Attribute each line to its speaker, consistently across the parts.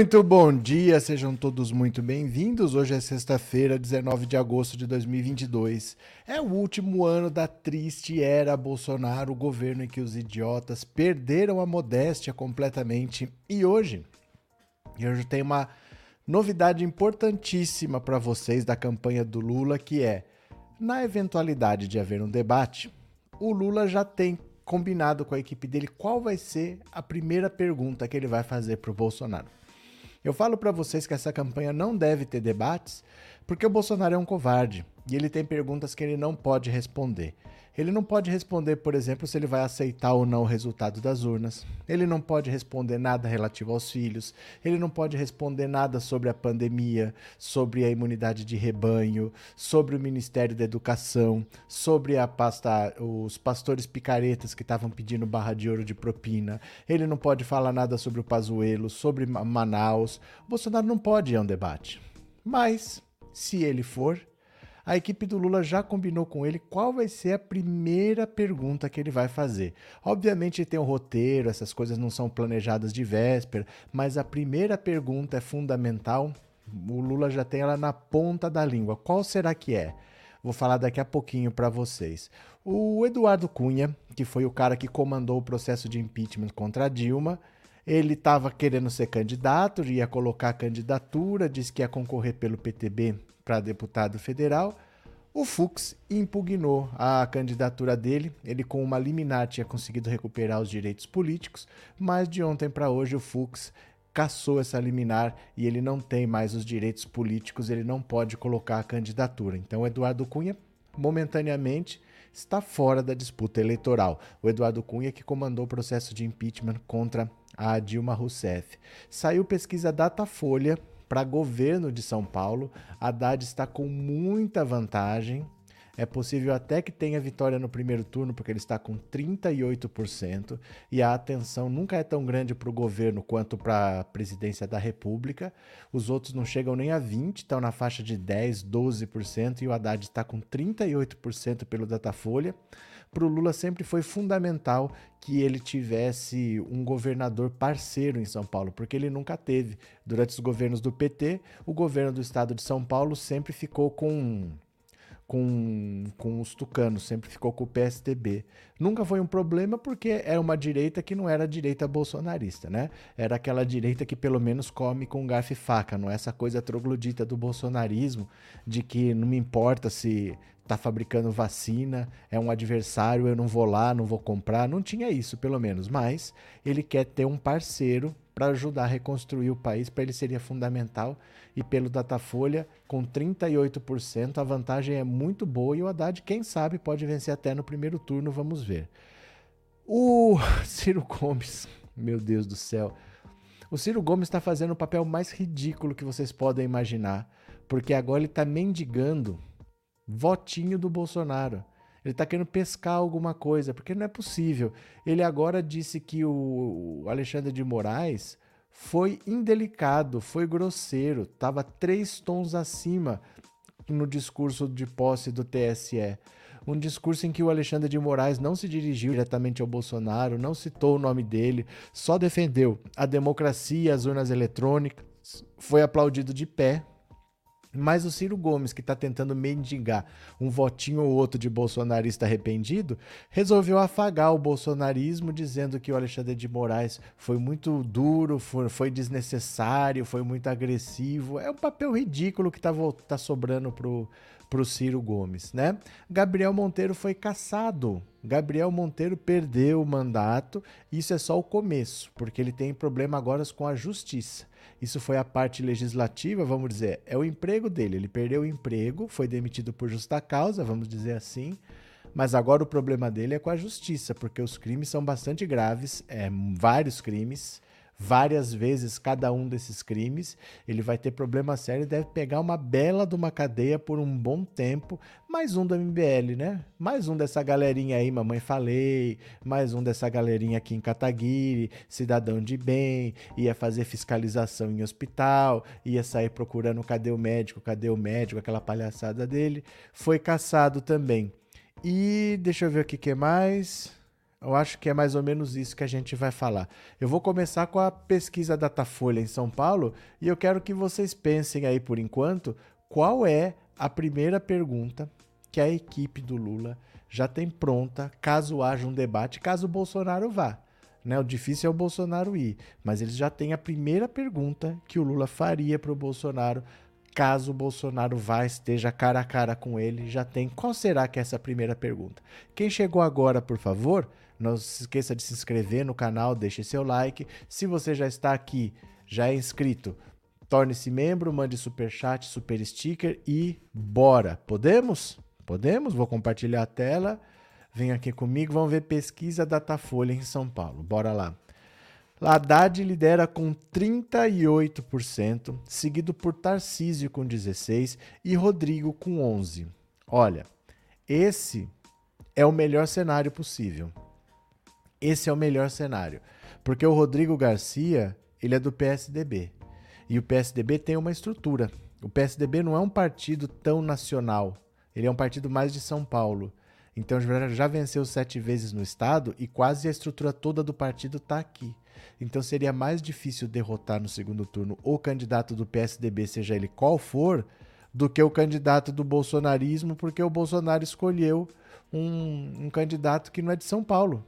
Speaker 1: Muito bom dia, sejam todos muito bem-vindos. Hoje é sexta-feira, 19 de agosto de 2022. É o último ano da triste era Bolsonaro, o governo em que os idiotas perderam a modéstia completamente. E hoje, hoje tem uma novidade importantíssima para vocês da campanha do Lula, que é, na eventualidade de haver um debate, o Lula já tem combinado com a equipe dele qual vai ser a primeira pergunta que ele vai fazer para o Bolsonaro. Eu falo para vocês que essa campanha não deve ter debates, porque o Bolsonaro é um covarde e ele tem perguntas que ele não pode responder. Ele não pode responder, por exemplo, se ele vai aceitar ou não o resultado das urnas. Ele não pode responder nada relativo aos filhos. Ele não pode responder nada sobre a pandemia, sobre a imunidade de rebanho, sobre o Ministério da Educação, sobre a pasta, os pastores picaretas que estavam pedindo barra de ouro de propina. Ele não pode falar nada sobre o Pazuello, sobre Manaus. O Bolsonaro não pode ir a um debate. Mas, se ele for, a equipe do Lula já combinou com ele qual vai ser a primeira pergunta que ele vai fazer. Obviamente tem o um roteiro, essas coisas não são planejadas de véspera, mas a primeira pergunta é fundamental. O Lula já tem ela na ponta da língua. Qual será que é? Vou falar daqui a pouquinho para vocês. O Eduardo Cunha, que foi o cara que comandou o processo de impeachment contra Dilma, ele estava querendo ser candidato, ia colocar a candidatura, disse que ia concorrer pelo PTB para deputado federal. O Fux impugnou a candidatura dele. Ele, com uma liminar, tinha conseguido recuperar os direitos políticos, mas de ontem para hoje o Fux cassou essa liminar e ele não tem mais os direitos políticos, ele não pode colocar a candidatura. Então, Eduardo Cunha, momentaneamente, está fora da disputa eleitoral. O Eduardo Cunha que comandou o processo de impeachment contra a Dilma Rousseff. Saiu pesquisa Datafolha para governo de São Paulo. Haddad está com muita vantagem. É possível até que tenha vitória no primeiro turno, porque ele está com 38%, e a atenção nunca é tão grande para o governo quanto para a presidência da República. Os outros não chegam nem a 20%, estão na faixa de 10%, 12%, e o Haddad está com 38% pelo Datafolha para o Lula sempre foi fundamental que ele tivesse um governador parceiro em São Paulo, porque ele nunca teve. Durante os governos do PT, o governo do estado de São Paulo sempre ficou com com, com os tucanos, sempre ficou com o PSDB. Nunca foi um problema porque é uma direita que não era direita bolsonarista, né? Era aquela direita que pelo menos come com garfo e faca, não é essa coisa troglodita do bolsonarismo, de que não me importa se tá fabricando vacina, é um adversário, eu não vou lá, não vou comprar. Não tinha isso, pelo menos. Mas ele quer ter um parceiro para ajudar a reconstruir o país, para ele seria fundamental. E pelo Datafolha, com 38%, a vantagem é muito boa e o Haddad, quem sabe, pode vencer até no primeiro turno, vamos ver. O Ciro Gomes, meu Deus do céu. O Ciro Gomes está fazendo o papel mais ridículo que vocês podem imaginar, porque agora ele está mendigando votinho do Bolsonaro. Ele está querendo pescar alguma coisa, porque não é possível. Ele agora disse que o Alexandre de Moraes foi indelicado, foi grosseiro, estava três tons acima no discurso de posse do TSE. Um discurso em que o Alexandre de Moraes não se dirigiu diretamente ao Bolsonaro, não citou o nome dele, só defendeu a democracia, as urnas eletrônicas, foi aplaudido de pé mas o Ciro Gomes, que está tentando mendigar um votinho ou outro de bolsonarista arrependido, resolveu afagar o bolsonarismo, dizendo que o Alexandre de Moraes foi muito duro, foi, desnecessário, foi muito agressivo. É um papel ridículo que está tá sobrando pro, pro Ciro Gomes, né? Gabriel Monteiro foi caçado. Gabriel Monteiro perdeu o mandato. Isso é só o começo, porque ele tem problema agora com a justiça. Isso foi a parte legislativa, vamos dizer, é o emprego dele. Ele perdeu o emprego, foi demitido por justa causa, vamos dizer assim. Mas agora o problema dele é com a justiça, porque os crimes são bastante graves, é, vários crimes várias vezes cada um desses crimes, ele vai ter problema sério e deve pegar uma bela de uma cadeia por um bom tempo. Mais um do MBL, né? Mais um dessa galerinha aí, Mamãe Falei, mais um dessa galerinha aqui em Cataguiri, cidadão de bem, ia fazer fiscalização em hospital, ia sair procurando cadê o médico, cadê o médico, aquela palhaçada dele. Foi caçado também. E deixa eu ver o que mais. Eu acho que é mais ou menos isso que a gente vai falar. Eu vou começar com a pesquisa Datafolha em São Paulo e eu quero que vocês pensem aí por enquanto qual é a primeira pergunta que a equipe do Lula já tem pronta caso haja um debate, caso o Bolsonaro vá. Né? O difícil é o Bolsonaro ir, mas eles já têm a primeira pergunta que o Lula faria para o Bolsonaro caso o Bolsonaro vá, esteja cara a cara com ele, já tem. Qual será que é essa primeira pergunta? Quem chegou agora, por favor, não se esqueça de se inscrever no canal, deixe seu like. Se você já está aqui, já é inscrito, torne-se membro, mande super chat, super sticker e bora. Podemos? Podemos? Vou compartilhar a tela. Vem aqui comigo, vamos ver pesquisa Datafolha em São Paulo. Bora lá. Haddad lidera com 38%, seguido por Tarcísio com 16% e Rodrigo com 11%. Olha, esse é o melhor cenário possível. Esse é o melhor cenário. Porque o Rodrigo Garcia, ele é do PSDB. E o PSDB tem uma estrutura. O PSDB não é um partido tão nacional. Ele é um partido mais de São Paulo. Então já venceu sete vezes no estado e quase a estrutura toda do partido está aqui. Então seria mais difícil derrotar no segundo turno o candidato do PSDB, seja ele qual for, do que o candidato do bolsonarismo, porque o Bolsonaro escolheu um, um candidato que não é de São Paulo.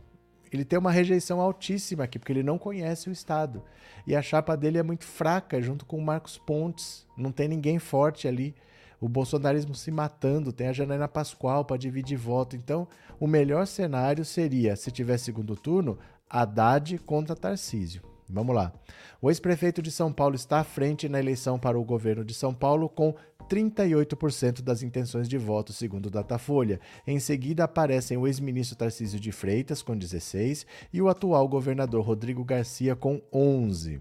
Speaker 1: Ele tem uma rejeição altíssima aqui, porque ele não conhece o Estado. E a chapa dele é muito fraca, junto com o Marcos Pontes. Não tem ninguém forte ali. O bolsonarismo se matando, tem a Janaína Pascoal para dividir voto. Então, o melhor cenário seria, se tiver segundo turno, Haddad contra Tarcísio. Vamos lá. O ex-prefeito de São Paulo está à frente na eleição para o governo de São Paulo com 38% das intenções de voto, segundo o Datafolha. Em seguida aparecem o ex-ministro Tarcísio de Freitas com 16 e o atual governador Rodrigo Garcia com 11.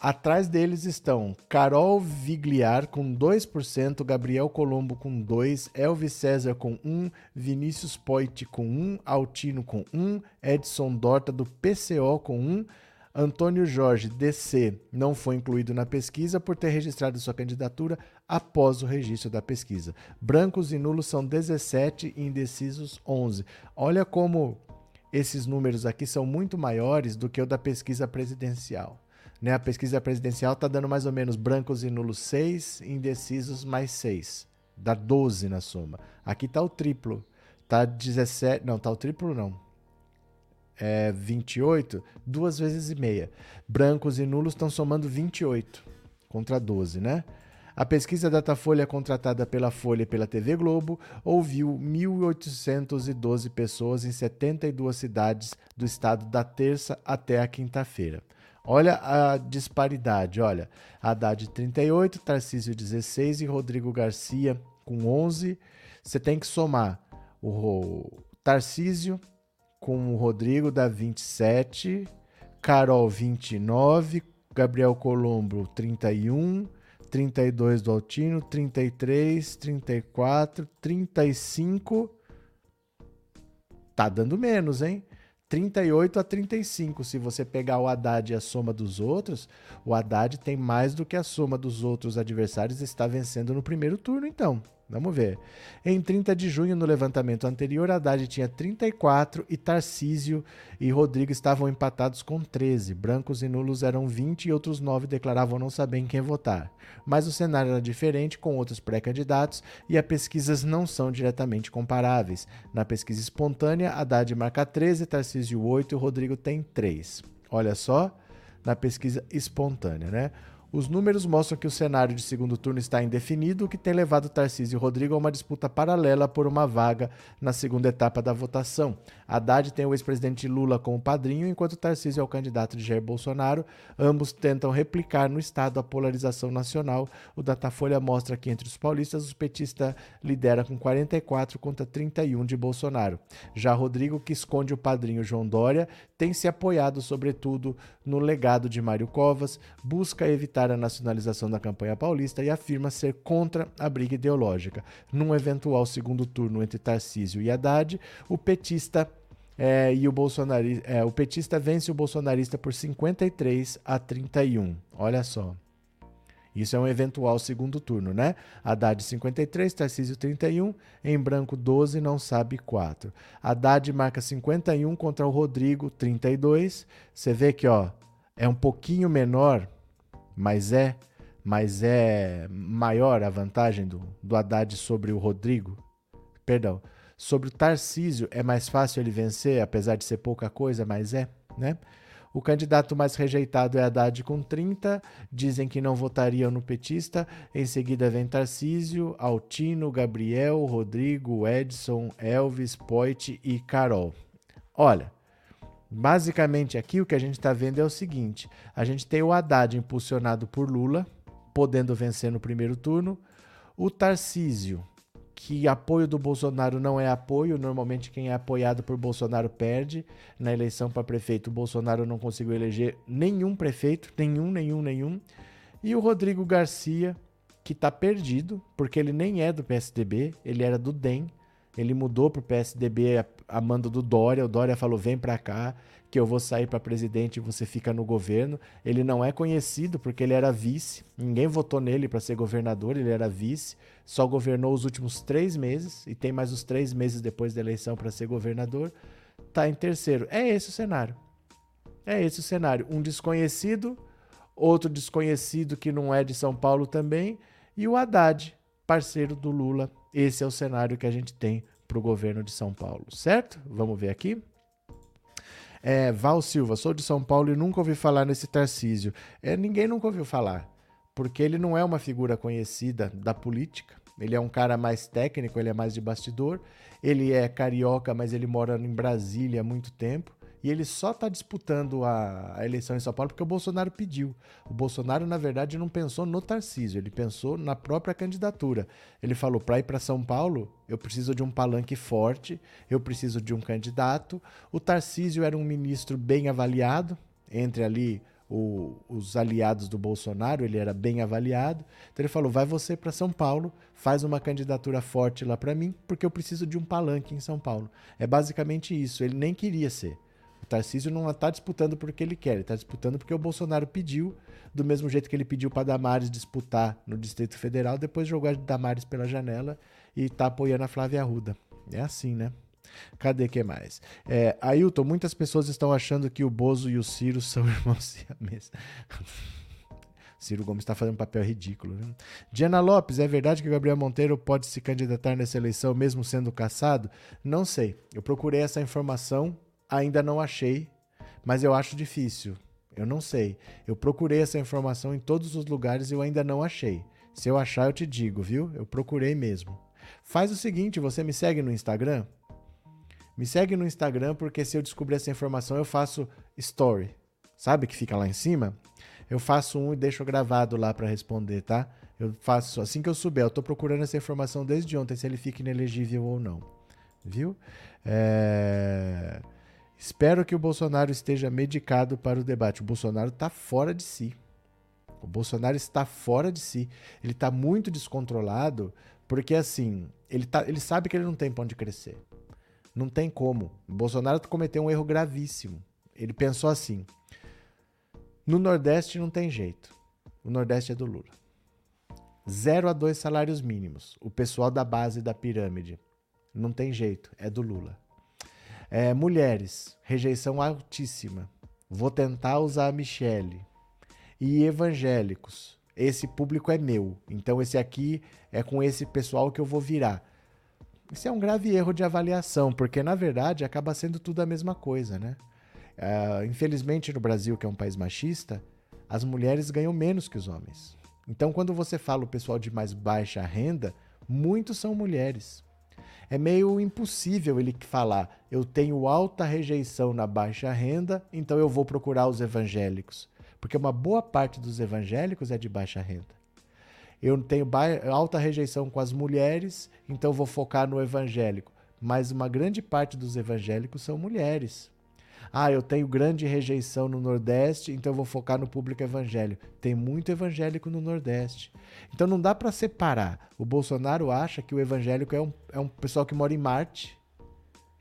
Speaker 1: Atrás deles estão Carol Vigliar com 2%, Gabriel Colombo com 2%, Elvis César com 1%, Vinícius Poit com 1%, Altino com 1%, Edson Dorta do PCO com 1%, Antônio Jorge, DC, não foi incluído na pesquisa por ter registrado sua candidatura após o registro da pesquisa. Brancos e nulos são 17 e indecisos 11. Olha como esses números aqui são muito maiores do que o da pesquisa presidencial. Né? A pesquisa presidencial está dando mais ou menos brancos e nulos 6, indecisos mais 6. Dá 12 na soma. Aqui está o triplo. Tá 17. Não, tá o triplo não. É 28, duas vezes e meia. Brancos e nulos estão somando 28 contra 12, né? A pesquisa Datafolha, contratada pela Folha e pela TV Globo, ouviu 1.812 pessoas em 72 cidades do estado da terça até a quinta-feira. Olha a disparidade, olha. Haddad 38, Tarcísio 16 e Rodrigo Garcia com 11. Você tem que somar o Tarcísio com o Rodrigo dá 27, Carol 29, Gabriel Colombo 31, 32 do Altino, 33, 34, 35. Tá dando menos, hein? 38 a 35. Se você pegar o Haddad e a soma dos outros, o Haddad tem mais do que a soma dos outros adversários está vencendo no primeiro turno, então. Vamos ver. Em 30 de junho, no levantamento anterior, Haddad tinha 34 e Tarcísio e Rodrigo estavam empatados com 13. Brancos e nulos eram 20 e outros 9 declaravam não saber em quem votar. Mas o cenário era diferente com outros pré-candidatos e as pesquisas não são diretamente comparáveis. Na pesquisa espontânea, Haddad marca 13, Tarcísio 8 e Rodrigo tem 3. Olha só, na pesquisa espontânea, né? Os números mostram que o cenário de segundo turno está indefinido, o que tem levado Tarcísio e Rodrigo a uma disputa paralela por uma vaga na segunda etapa da votação. Haddad tem o ex-presidente Lula como padrinho, enquanto Tarcísio é o candidato de Jair Bolsonaro. Ambos tentam replicar no estado a polarização nacional. O Datafolha mostra que entre os paulistas, o petista lidera com 44 contra 31 de Bolsonaro. Já Rodrigo, que esconde o padrinho João Dória, tem se apoiado sobretudo no legado de Mário Covas, busca evitar a nacionalização da campanha paulista e afirma ser contra a briga ideológica. Num eventual segundo turno entre Tarcísio e Haddad, o petista é, e o bolsonarista, é, o petista vence o bolsonarista por 53 a 31. Olha só. Isso é um eventual segundo turno, né? Haddad 53, Tarcísio 31, em branco 12, não sabe 4. Haddad marca 51 contra o Rodrigo 32. Você vê que, ó, é um pouquinho menor, mas é, mas é maior a vantagem do, do Haddad sobre o Rodrigo. Perdão, sobre o Tarcísio é mais fácil ele vencer, apesar de ser pouca coisa, mas é, né? O candidato mais rejeitado é Haddad com 30. Dizem que não votariam no petista. Em seguida vem Tarcísio, Altino, Gabriel, Rodrigo, Edson, Elvis, Poit e Carol. Olha, basicamente aqui o que a gente está vendo é o seguinte: a gente tem o Haddad impulsionado por Lula, podendo vencer no primeiro turno. O Tarcísio que apoio do Bolsonaro não é apoio. Normalmente, quem é apoiado por Bolsonaro perde. Na eleição para prefeito, o Bolsonaro não conseguiu eleger nenhum prefeito, nenhum, nenhum, nenhum. E o Rodrigo Garcia, que está perdido, porque ele nem é do PSDB, ele era do DEM. Ele mudou para o PSDB a mando do Dória. O Dória falou: vem para cá que eu vou sair para presidente e você fica no governo. Ele não é conhecido porque ele era vice, ninguém votou nele para ser governador, ele era vice, só governou os últimos três meses e tem mais os três meses depois da eleição para ser governador. Tá em terceiro. É esse o cenário. É esse o cenário. Um desconhecido, outro desconhecido que não é de São Paulo também, e o Haddad, parceiro do Lula. Esse é o cenário que a gente tem para o governo de São Paulo, certo? Vamos ver aqui. É, Val Silva, sou de São Paulo e nunca ouvi falar nesse Tarcísio. É, ninguém nunca ouviu falar, porque ele não é uma figura conhecida da política. Ele é um cara mais técnico, ele é mais de bastidor. Ele é carioca, mas ele mora em Brasília há muito tempo. E ele só está disputando a, a, eleição em São Paulo porque o Bolsonaro pediu. O Bolsonaro, na verdade, não pensou no Tarcísio, ele pensou na própria candidatura. Ele falou: para ir para São Paulo, eu preciso de um palanque forte, eu preciso de um candidato. O Tarcísio era um ministro bem avaliado, entre ali o, os aliados do Bolsonaro, ele era bem avaliado. Então ele falou: vai você para São Paulo, faz uma candidatura forte lá para mim, porque eu preciso de um palanque em São Paulo. É basicamente isso. Ele nem queria ser. Tarcísio não está disputando porque ele quer, ele está disputando porque o Bolsonaro pediu, do mesmo jeito que ele pediu para Damares disputar no Distrito Federal, depois jogou a Damares pela janela e está apoiando a Flávia Arruda. É assim, né? Cadê que mais? É, Ailton, muitas pessoas estão achando que o Bozo e o Ciro são irmãos siameses. Ciro Gomes está fazendo um papel ridículo. Viu? Diana Lopes, é verdade que Gabriel Monteiro pode se candidatar nessa eleição mesmo sendo caçado? Não sei. Eu procurei essa informação Ainda não achei, mas eu acho difícil. Eu não sei. Eu procurei essa informação em todos os lugares e eu ainda não achei. Se eu achar, eu te digo, viu? Eu procurei mesmo. Faz o seguinte, você me segue no Instagram? Me segue no Instagram porque se eu descobrir essa informação, eu faço story. Sabe que fica lá em cima? Eu faço um e deixo gravado lá para responder, tá? Eu faço assim que eu souber. Eu tô procurando essa informação desde ontem, se ele fica inelegível ou não. Viu? É... Espero que o Bolsonaro esteja medicado para o debate. O Bolsonaro está fora de si. O Bolsonaro está fora de si. Ele está muito descontrolado porque, assim, ele, tá, ele sabe que ele não tem pão de crescer. Não tem como. O Bolsonaro cometeu um erro gravíssimo. Ele pensou assim: no Nordeste não tem jeito. O Nordeste é do Lula. Zero a dois salários mínimos. O pessoal da base da pirâmide. Não tem jeito. É do Lula. É, mulheres, rejeição altíssima. Vou tentar usar a Michelle. E evangélicos, esse público é meu. Então esse aqui é com esse pessoal que eu vou virar. Isso é um grave erro de avaliação, porque na verdade acaba sendo tudo a mesma coisa, né? Uh, infelizmente no Brasil, que é um país machista, as mulheres ganham menos que os homens. Então quando você fala o pessoal de mais baixa renda, muitos são mulheres é meio impossível ele falar: eu tenho alta rejeição na baixa renda, então eu vou procurar os evangélicos. Porque uma boa parte dos evangélicos é de baixa renda. Eu tenho alta rejeição com as mulheres, então vou focar no evangélico. Mas uma grande parte dos evangélicos são mulheres. Ah, eu tenho grande rejeição no Nordeste, então eu vou focar no público evangélico. Tem muito evangélico no Nordeste. Então não dá para separar. O Bolsonaro acha que o evangélico é um, é um pessoal que mora em Marte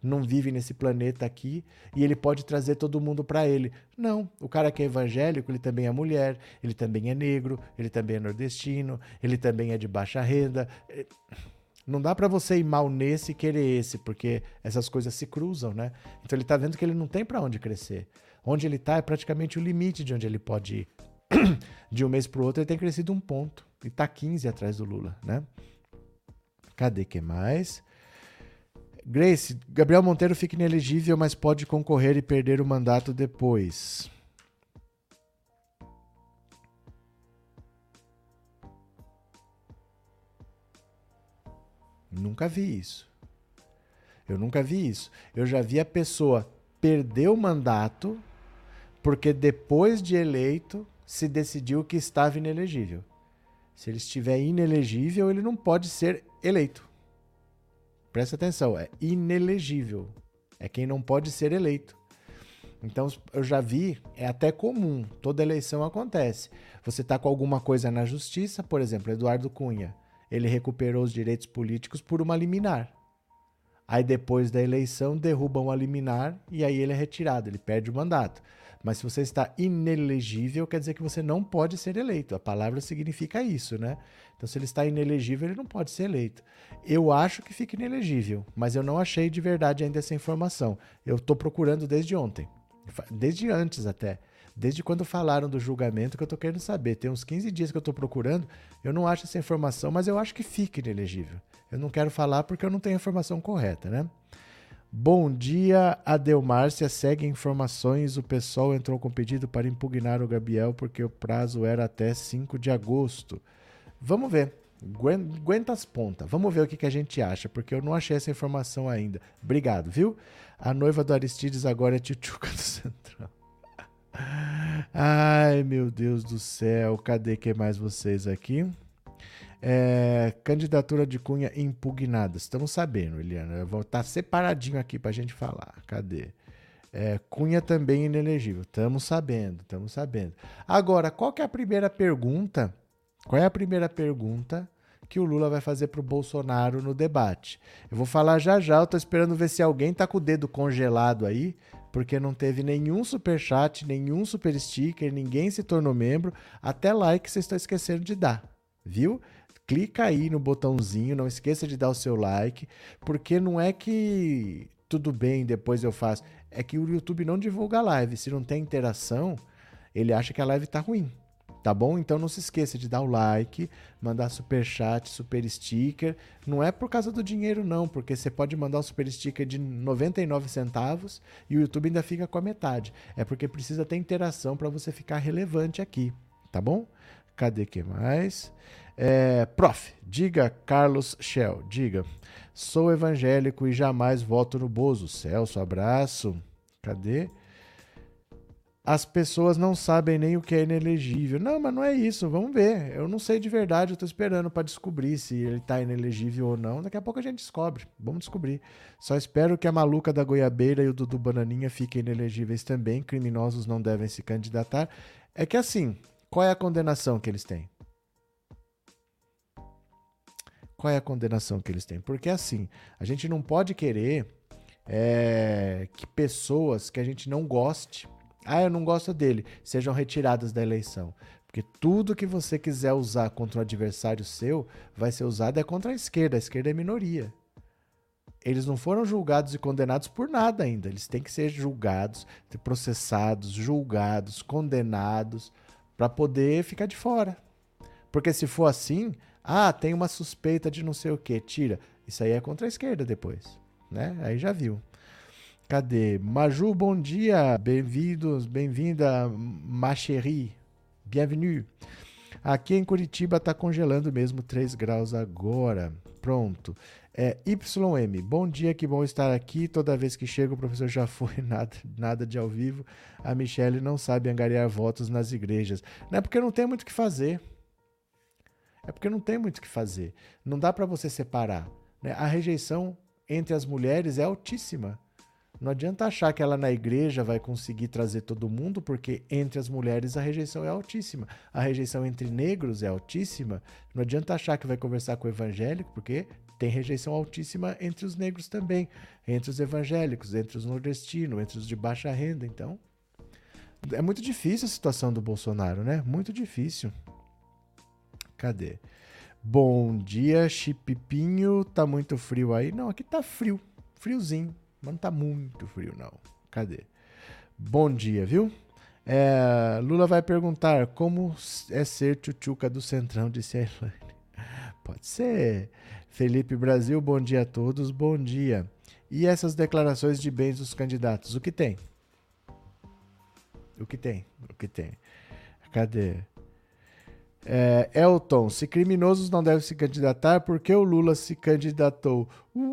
Speaker 1: não vive nesse planeta aqui e ele pode trazer todo mundo para ele. Não, o cara que é evangélico, ele também é mulher, ele também é negro, ele também é nordestino, ele também é de baixa renda. Não dá para você ir mal nesse e querer esse, porque essas coisas se cruzam, né? Então ele tá vendo que ele não tem para onde crescer. Onde ele tá é praticamente o limite de onde ele pode ir. De um mês pro outro ele tem crescido um ponto e tá 15 atrás do Lula, né? Cadê que mais? Grace, Gabriel Monteiro fica inelegível, mas pode concorrer e perder o mandato depois. Nunca vi isso. Eu nunca vi isso. Eu já vi a pessoa perder o mandato porque depois de eleito se decidiu que estava inelegível. Se ele estiver inelegível, ele não pode ser eleito. Presta atenção, é inelegível. É quem não pode ser eleito. Então, eu já vi, é até comum, toda eleição acontece. Você está com alguma coisa na justiça, por exemplo, Eduardo Cunha, ele recuperou os direitos políticos por uma liminar. Aí depois da eleição derrubam a liminar e aí ele é retirado, ele perde o mandato. Mas se você está inelegível, quer dizer que você não pode ser eleito. A palavra significa isso, né? Então, se ele está inelegível, ele não pode ser eleito. Eu acho que fica inelegível, mas eu não achei de verdade ainda essa informação. Eu estou procurando desde ontem, desde antes até. Desde quando falaram do julgamento que eu estou querendo saber. Tem uns 15 dias que eu estou procurando, eu não acho essa informação, mas eu acho que fica inelegível. Eu não quero falar porque eu não tenho a informação correta, né? Bom dia, Adelmárcia. Segue informações. O pessoal entrou com pedido para impugnar o Gabriel porque o prazo era até 5 de agosto. Vamos ver. Aguenta as pontas. Vamos ver o que, que a gente acha, porque eu não achei essa informação ainda. Obrigado, viu? A noiva do Aristides agora é Tchutchuca do Central. Ai, meu Deus do céu. Cadê que mais vocês aqui? É, candidatura de Cunha impugnada. Estamos sabendo, Eliana. Vou estar tá separadinho aqui para a gente falar. Cadê? É, Cunha também inelegível. Estamos sabendo, estamos sabendo. Agora, qual que é a primeira pergunta? Qual é a primeira pergunta que o Lula vai fazer para o Bolsonaro no debate? Eu vou falar já já. Eu estou esperando ver se alguém está com o dedo congelado aí, porque não teve nenhum super chat, nenhum super sticker, ninguém se tornou membro. Até like vocês estão esquecendo de dar, viu? clica aí no botãozinho, não esqueça de dar o seu like, porque não é que tudo bem, depois eu faço. É que o YouTube não divulga a live. Se não tem interação, ele acha que a live tá ruim. Tá bom? Então não se esqueça de dar o like, mandar super chat, super sticker. Não é por causa do dinheiro não, porque você pode mandar um super sticker de 99 centavos e o YouTube ainda fica com a metade. É porque precisa ter interação para você ficar relevante aqui, tá bom? Cadê que mais? É, prof, diga Carlos Shell, diga. Sou evangélico e jamais voto no Bozo. Celso, abraço. Cadê? As pessoas não sabem nem o que é inelegível. Não, mas não é isso. Vamos ver. Eu não sei de verdade. Eu estou esperando para descobrir se ele está inelegível ou não. Daqui a pouco a gente descobre. Vamos descobrir. Só espero que a maluca da goiabeira e o Dudu Bananinha fiquem inelegíveis também. Criminosos não devem se candidatar. É que assim, qual é a condenação que eles têm? Qual é a condenação que eles têm? Porque assim, a gente não pode querer é, que pessoas que a gente não goste, ah, eu não gosto dele, sejam retiradas da eleição. Porque tudo que você quiser usar contra um adversário seu vai ser usado é contra a esquerda. A esquerda é minoria. Eles não foram julgados e condenados por nada ainda. Eles têm que ser julgados, processados, julgados, condenados, para poder ficar de fora. Porque se for assim, ah, tem uma suspeita de não sei o que, tira. Isso aí é contra a esquerda depois, né? Aí já viu. Cadê? Maju, bom dia. Bem-vindos, bem-vinda, ma chérie. Bienvenue. Aqui em Curitiba tá congelando mesmo 3 graus agora. Pronto. É, YM, bom dia, que bom estar aqui. Toda vez que chega, o professor já foi, nada, nada de ao vivo. A Michelle não sabe angariar votos nas igrejas. Não é porque não tem muito o que fazer. É porque não tem muito o que fazer. Não dá para você separar. Né? A rejeição entre as mulheres é altíssima. Não adianta achar que ela na igreja vai conseguir trazer todo mundo, porque entre as mulheres a rejeição é altíssima. A rejeição entre negros é altíssima. Não adianta achar que vai conversar com o evangélico, porque tem rejeição altíssima entre os negros também, entre os evangélicos, entre os nordestinos, entre os de baixa renda. Então, é muito difícil a situação do Bolsonaro, né? Muito difícil. Cadê? Bom dia, Chipipinho. Tá muito frio aí? Não, aqui tá frio. Friozinho. Mas não tá muito frio, não. Cadê? Bom dia, viu? É, Lula vai perguntar como é ser tchutchuca do Centrão, disse a Elaine. Pode ser. Felipe Brasil, bom dia a todos, bom dia. E essas declarações de bens dos candidatos, o que tem? O que tem? O que tem? Cadê? É, Elton, se criminosos não devem se candidatar, por que o Lula se candidatou? Uh,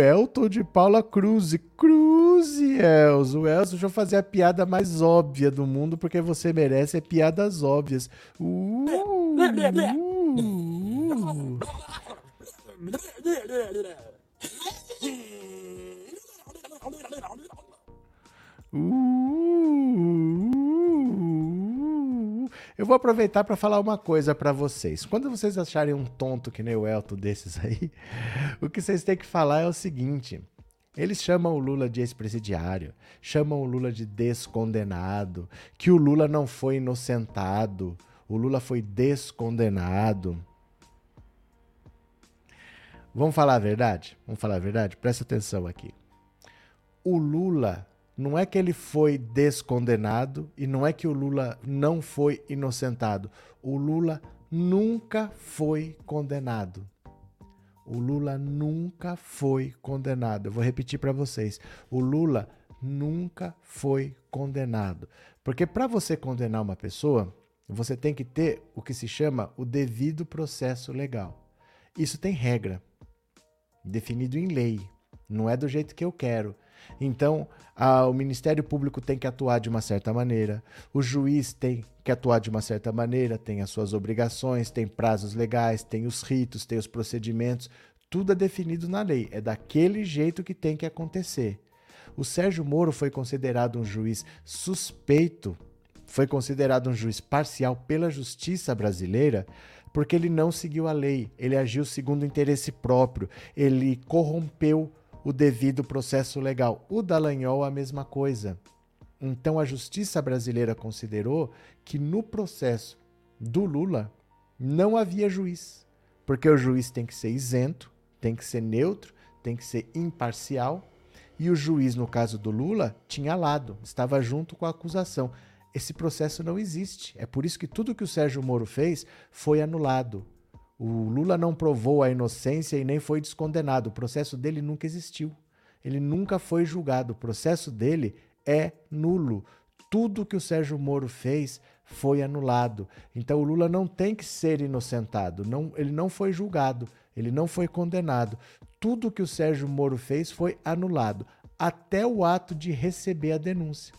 Speaker 1: Elton de Paula Cruz. Cruz, Elzo. Elzo, deixa eu fazer a piada mais óbvia do mundo, porque você merece piadas óbvias. Uh, uh. Uh, eu vou aproveitar para falar uma coisa para vocês. Quando vocês acharem um tonto que nem o Elton desses aí, o que vocês têm que falar é o seguinte: eles chamam o Lula de ex-presidiário, chamam o Lula de descondenado, que o Lula não foi inocentado, o Lula foi descondenado. Vamos falar a verdade? Vamos falar a verdade? Presta atenção aqui. O Lula não é que ele foi descondenado e não é que o Lula não foi inocentado. O Lula nunca foi condenado. O Lula nunca foi condenado. Eu vou repetir para vocês. O Lula nunca foi condenado. Porque para você condenar uma pessoa, você tem que ter o que se chama o devido processo legal. Isso tem regra definido em lei. Não é do jeito que eu quero. Então, a, o Ministério Público tem que atuar de uma certa maneira, o juiz tem que atuar de uma certa maneira, tem as suas obrigações, tem prazos legais, tem os ritos, tem os procedimentos, tudo é definido na lei. É daquele jeito que tem que acontecer. O Sérgio Moro foi considerado um juiz suspeito, foi considerado um juiz parcial pela justiça brasileira porque ele não seguiu a lei, ele agiu segundo interesse próprio, ele corrompeu o devido processo legal. O Dallagnol a mesma coisa. Então a justiça brasileira considerou que no processo do Lula não havia juiz, porque o juiz tem que ser isento, tem que ser neutro, tem que ser imparcial, e o juiz no caso do Lula tinha lado, estava junto com a acusação esse processo não existe. É por isso que tudo que o Sérgio Moro fez foi anulado. O Lula não provou a inocência e nem foi descondenado. O processo dele nunca existiu. Ele nunca foi julgado. O processo dele é nulo. Tudo que o Sérgio Moro fez foi anulado. Então o Lula não tem que ser inocentado. Não, ele não foi julgado. Ele não foi condenado. Tudo que o Sérgio Moro fez foi anulado, até o ato de receber a denúncia.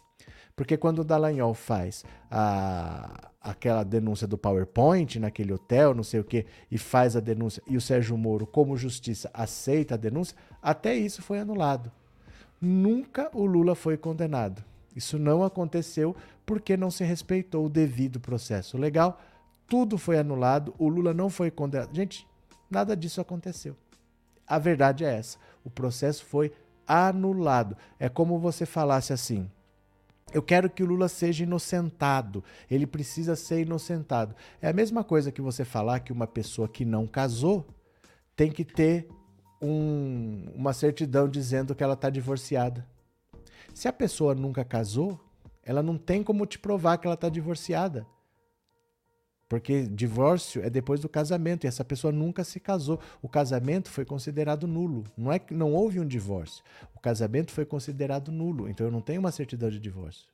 Speaker 1: Porque quando o Dallagnol faz a, aquela denúncia do PowerPoint naquele hotel, não sei o quê, e faz a denúncia, e o Sérgio Moro, como justiça, aceita a denúncia, até isso foi anulado. Nunca o Lula foi condenado. Isso não aconteceu porque não se respeitou o devido processo legal. Tudo foi anulado, o Lula não foi condenado. Gente, nada disso aconteceu. A verdade é essa. O processo foi anulado. É como você falasse assim: eu quero que o Lula seja inocentado. Ele precisa ser inocentado. É a mesma coisa que você falar que uma pessoa que não casou tem que ter um, uma certidão dizendo que ela está divorciada. Se a pessoa nunca casou, ela não tem como te provar que ela está divorciada. Porque divórcio é depois do casamento e essa pessoa nunca se casou. O casamento foi considerado nulo. Não é que não houve um divórcio. O casamento foi considerado nulo. Então eu não tenho uma certidão de divórcio.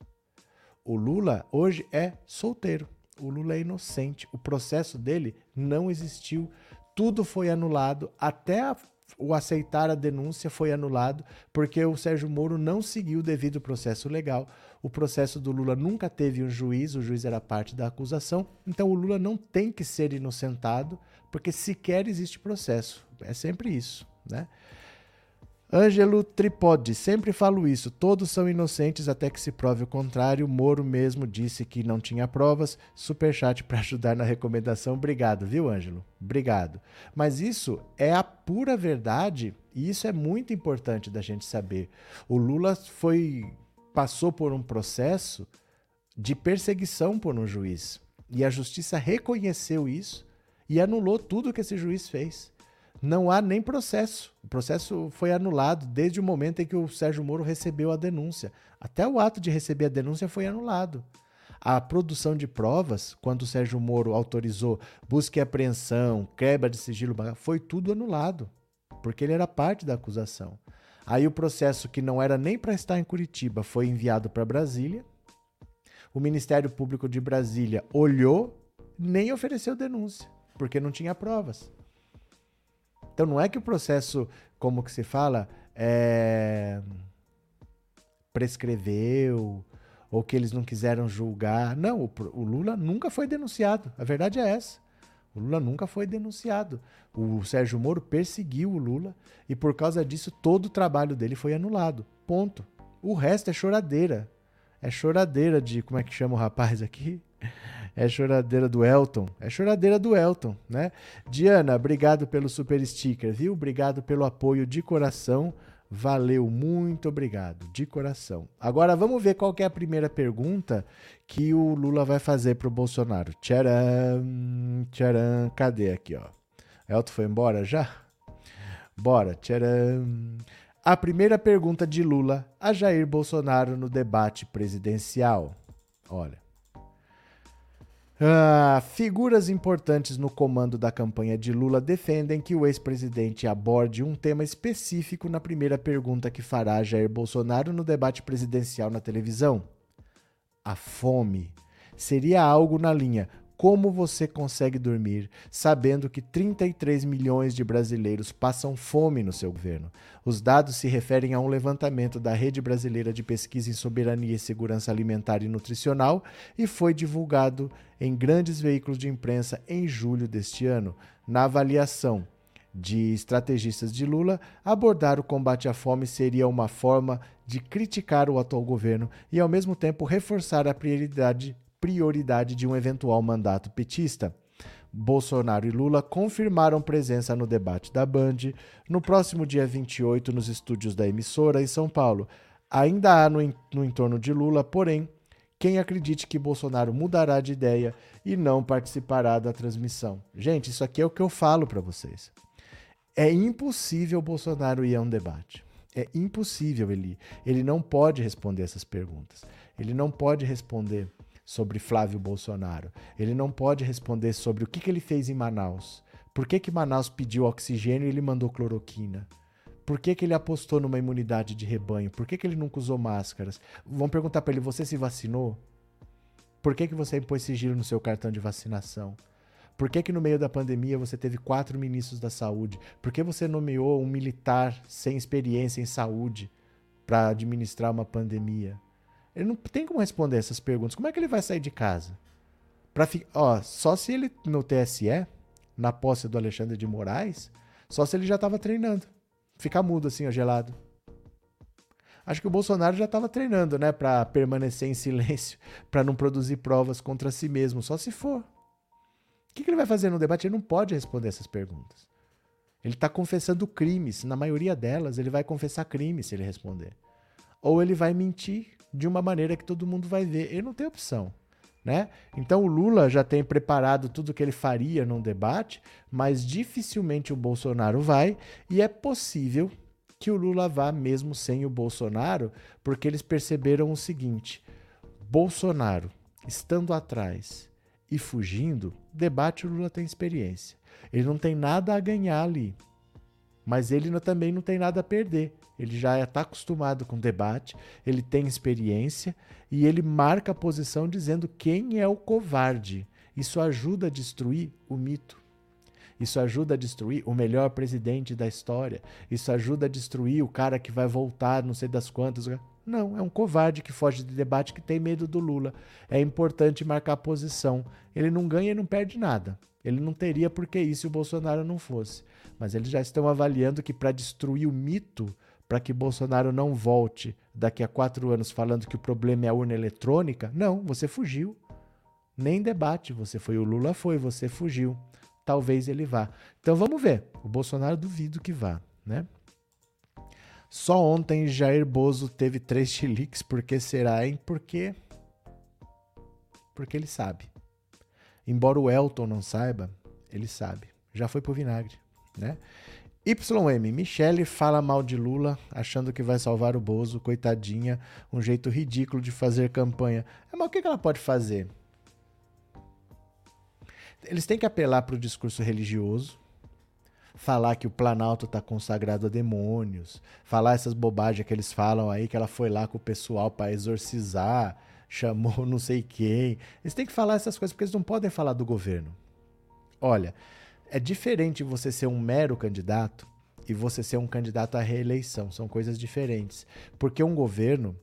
Speaker 1: O Lula hoje é solteiro. O Lula é inocente. O processo dele não existiu. Tudo foi anulado até a o aceitar a denúncia foi anulado porque o Sérgio Moro não seguiu o devido processo legal. O processo do Lula nunca teve um juiz, o juiz era parte da acusação, então o Lula não tem que ser inocentado porque sequer existe processo. É sempre isso, né? Ângelo Tripode, sempre falo isso, todos são inocentes até que se prove o contrário. Moro mesmo disse que não tinha provas. Superchat para ajudar na recomendação. Obrigado, viu, Ângelo? Obrigado. Mas isso é a pura verdade e isso é muito importante da gente saber. O Lula foi passou por um processo de perseguição por um juiz e a justiça reconheceu isso e anulou tudo que esse juiz fez não há nem processo. O processo foi anulado desde o momento em que o Sérgio Moro recebeu a denúncia. Até o ato de receber a denúncia foi anulado. A produção de provas, quando o Sérgio Moro autorizou busca e apreensão, quebra de sigilo, foi tudo anulado, porque ele era parte da acusação. Aí o processo que não era nem para estar em Curitiba foi enviado para Brasília. O Ministério Público de Brasília olhou, nem ofereceu denúncia, porque não tinha provas. Então não é que o processo, como que se fala, é... prescreveu ou que eles não quiseram julgar. Não, o, o Lula nunca foi denunciado. A verdade é essa. O Lula nunca foi denunciado. O Sérgio Moro perseguiu o Lula e por causa disso todo o trabalho dele foi anulado. Ponto. O resto é choradeira. É choradeira de. Como é que chama o rapaz aqui? É choradeira do Elton. É choradeira do Elton, né? Diana, obrigado pelo super sticker, viu? Obrigado pelo apoio de coração. Valeu, muito obrigado, de coração. Agora vamos ver qual é a primeira pergunta que o Lula vai fazer pro Bolsonaro. Tcharam, tcharam, cadê aqui, ó? Elton foi embora já? Bora, tcharam. A primeira pergunta de Lula a Jair Bolsonaro no debate presidencial. Olha. Ah, figuras importantes no comando da campanha de Lula defendem que o ex-presidente aborde um tema específico na primeira pergunta que fará Jair Bolsonaro no debate presidencial na televisão: a fome. Seria algo na linha: como você consegue dormir sabendo que 33 milhões de brasileiros passam fome no seu governo? Os dados se referem a um levantamento da Rede Brasileira de Pesquisa em Soberania e Segurança Alimentar e Nutricional e foi divulgado em grandes veículos de imprensa em julho deste ano. Na avaliação de estrategistas de Lula, abordar o combate à fome seria uma forma de criticar o atual governo e, ao mesmo tempo, reforçar a prioridade prioridade de um eventual mandato petista. Bolsonaro e Lula confirmaram presença no debate da Band no próximo dia 28 nos estúdios da emissora em São Paulo. Ainda há no, no entorno de Lula, porém, quem acredite que Bolsonaro mudará de ideia e não participará da transmissão. Gente, isso aqui é o que eu falo para vocês. É impossível Bolsonaro ir a um debate. É impossível ele. Ele não pode responder essas perguntas. Ele não pode responder sobre Flávio Bolsonaro. Ele não pode responder sobre o que, que ele fez em Manaus. Por que, que Manaus pediu oxigênio e ele mandou cloroquina? Por que, que ele apostou numa imunidade de rebanho? Por que, que ele nunca usou máscaras? Vão perguntar para ele: você se vacinou? Por que, que você impôs sigilo no seu cartão de vacinação? Por que, que no meio da pandemia você teve quatro ministros da saúde? Por que você nomeou um militar sem experiência em saúde para administrar uma pandemia? Ele não tem como responder essas perguntas. Como é que ele vai sair de casa? Pra fi... Ó, só se ele no TSE, na posse do Alexandre de Moraes, só se ele já estava treinando. Ficar mudo assim, ó, gelado. Acho que o Bolsonaro já estava treinando, né, para permanecer em silêncio, para não produzir provas contra si mesmo, só se for. O que, que ele vai fazer no debate? Ele não pode responder essas perguntas. Ele está confessando crimes. Na maioria delas, ele vai confessar crimes se ele responder. Ou ele vai mentir de uma maneira que todo mundo vai ver. Ele não tem opção. Né? Então o Lula já tem preparado tudo o que ele faria num debate, mas dificilmente o Bolsonaro vai, e é possível que o Lula vá mesmo sem o Bolsonaro, porque eles perceberam o seguinte: Bolsonaro estando atrás e fugindo, debate o Lula tem experiência. Ele não tem nada a ganhar ali. Mas ele também não tem nada a perder. Ele já está acostumado com debate, ele tem experiência e ele marca a posição dizendo quem é o covarde. Isso ajuda a destruir o mito. Isso ajuda a destruir o melhor presidente da história. Isso ajuda a destruir o cara que vai voltar, não sei das quantas. Não, é um covarde que foge de debate que tem medo do Lula. É importante marcar posição. Ele não ganha e não perde nada. Ele não teria por que isso se o Bolsonaro não fosse. Mas eles já estão avaliando que para destruir o mito, para que Bolsonaro não volte daqui a quatro anos falando que o problema é a urna eletrônica? Não, você fugiu. Nem debate você foi. O Lula foi, você fugiu. Talvez ele vá. Então vamos ver. O Bolsonaro duvido que vá, né? Só ontem Jair Bozo teve três chiliques. Por que será, hein? Porque. Porque ele sabe. Embora o Elton não saiba, ele sabe. Já foi pro vinagre, né? YM, Michele fala mal de Lula, achando que vai salvar o Bozo, coitadinha, um jeito ridículo de fazer campanha. Mas o que ela pode fazer? Eles têm que apelar para o discurso religioso, falar que o Planalto está consagrado a demônios, falar essas bobagens que eles falam aí, que ela foi lá com o pessoal para exorcizar, chamou não sei quem. Eles têm que falar essas coisas porque eles não podem falar do governo. Olha, é diferente você ser um mero candidato e você ser um candidato à reeleição. São coisas diferentes. Porque um governo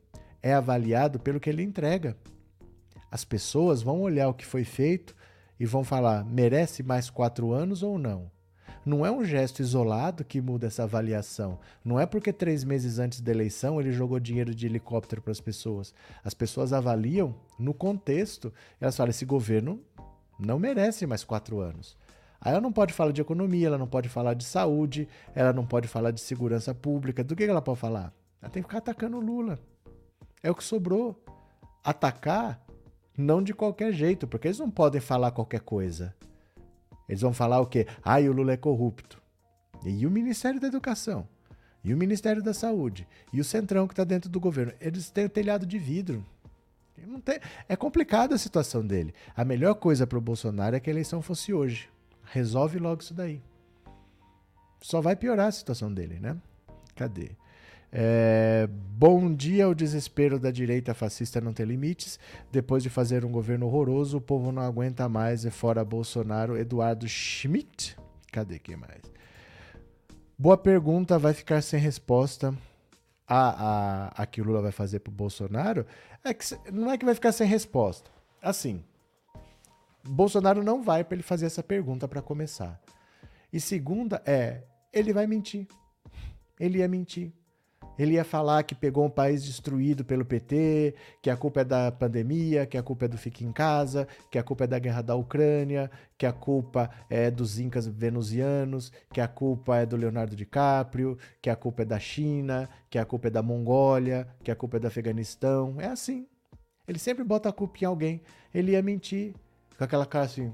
Speaker 1: é avaliado pelo que ele entrega. As pessoas vão olhar o que foi feito e vão falar: merece mais quatro anos ou não? Não é um gesto isolado que muda essa avaliação. Não é porque três meses antes da eleição ele jogou dinheiro de helicóptero para as pessoas. As pessoas avaliam no contexto. Elas falam: esse governo não merece mais quatro anos. Aí ela não pode falar de economia, ela não pode falar de saúde, ela não pode falar de segurança pública. Do que ela pode falar? Ela tem que ficar atacando o Lula. É o que sobrou. Atacar não de qualquer jeito, porque eles não podem falar qualquer coisa. Eles vão falar o quê? Ah, o Lula é corrupto. E o Ministério da Educação? E o Ministério da Saúde? E o Centrão que está dentro do governo? Eles têm o telhado de vidro. Tem... É complicada a situação dele. A melhor coisa para o Bolsonaro é que a eleição fosse hoje. Resolve logo isso daí. Só vai piorar a situação dele, né? Cadê? É, bom dia ao desespero da direita fascista não ter limites. Depois de fazer um governo horroroso, o povo não aguenta mais. É fora Bolsonaro. Eduardo Schmidt. Cadê quem mais? Boa pergunta, vai ficar sem resposta. A, a, a que o Lula vai fazer pro Bolsonaro é que não é que vai ficar sem resposta. Assim, Bolsonaro não vai para ele fazer essa pergunta para começar. E segunda é, ele vai mentir. Ele ia mentir. Ele ia falar que pegou um país destruído pelo PT, que a culpa é da pandemia, que a culpa é do fique em casa, que a culpa é da guerra da Ucrânia, que a culpa é dos incas venusianos, que a culpa é do Leonardo DiCaprio, que a culpa é da China, que a culpa é da Mongólia, que a culpa é do Afeganistão. É assim. Ele sempre bota a culpa em alguém. Ele ia mentir com aquela cara assim.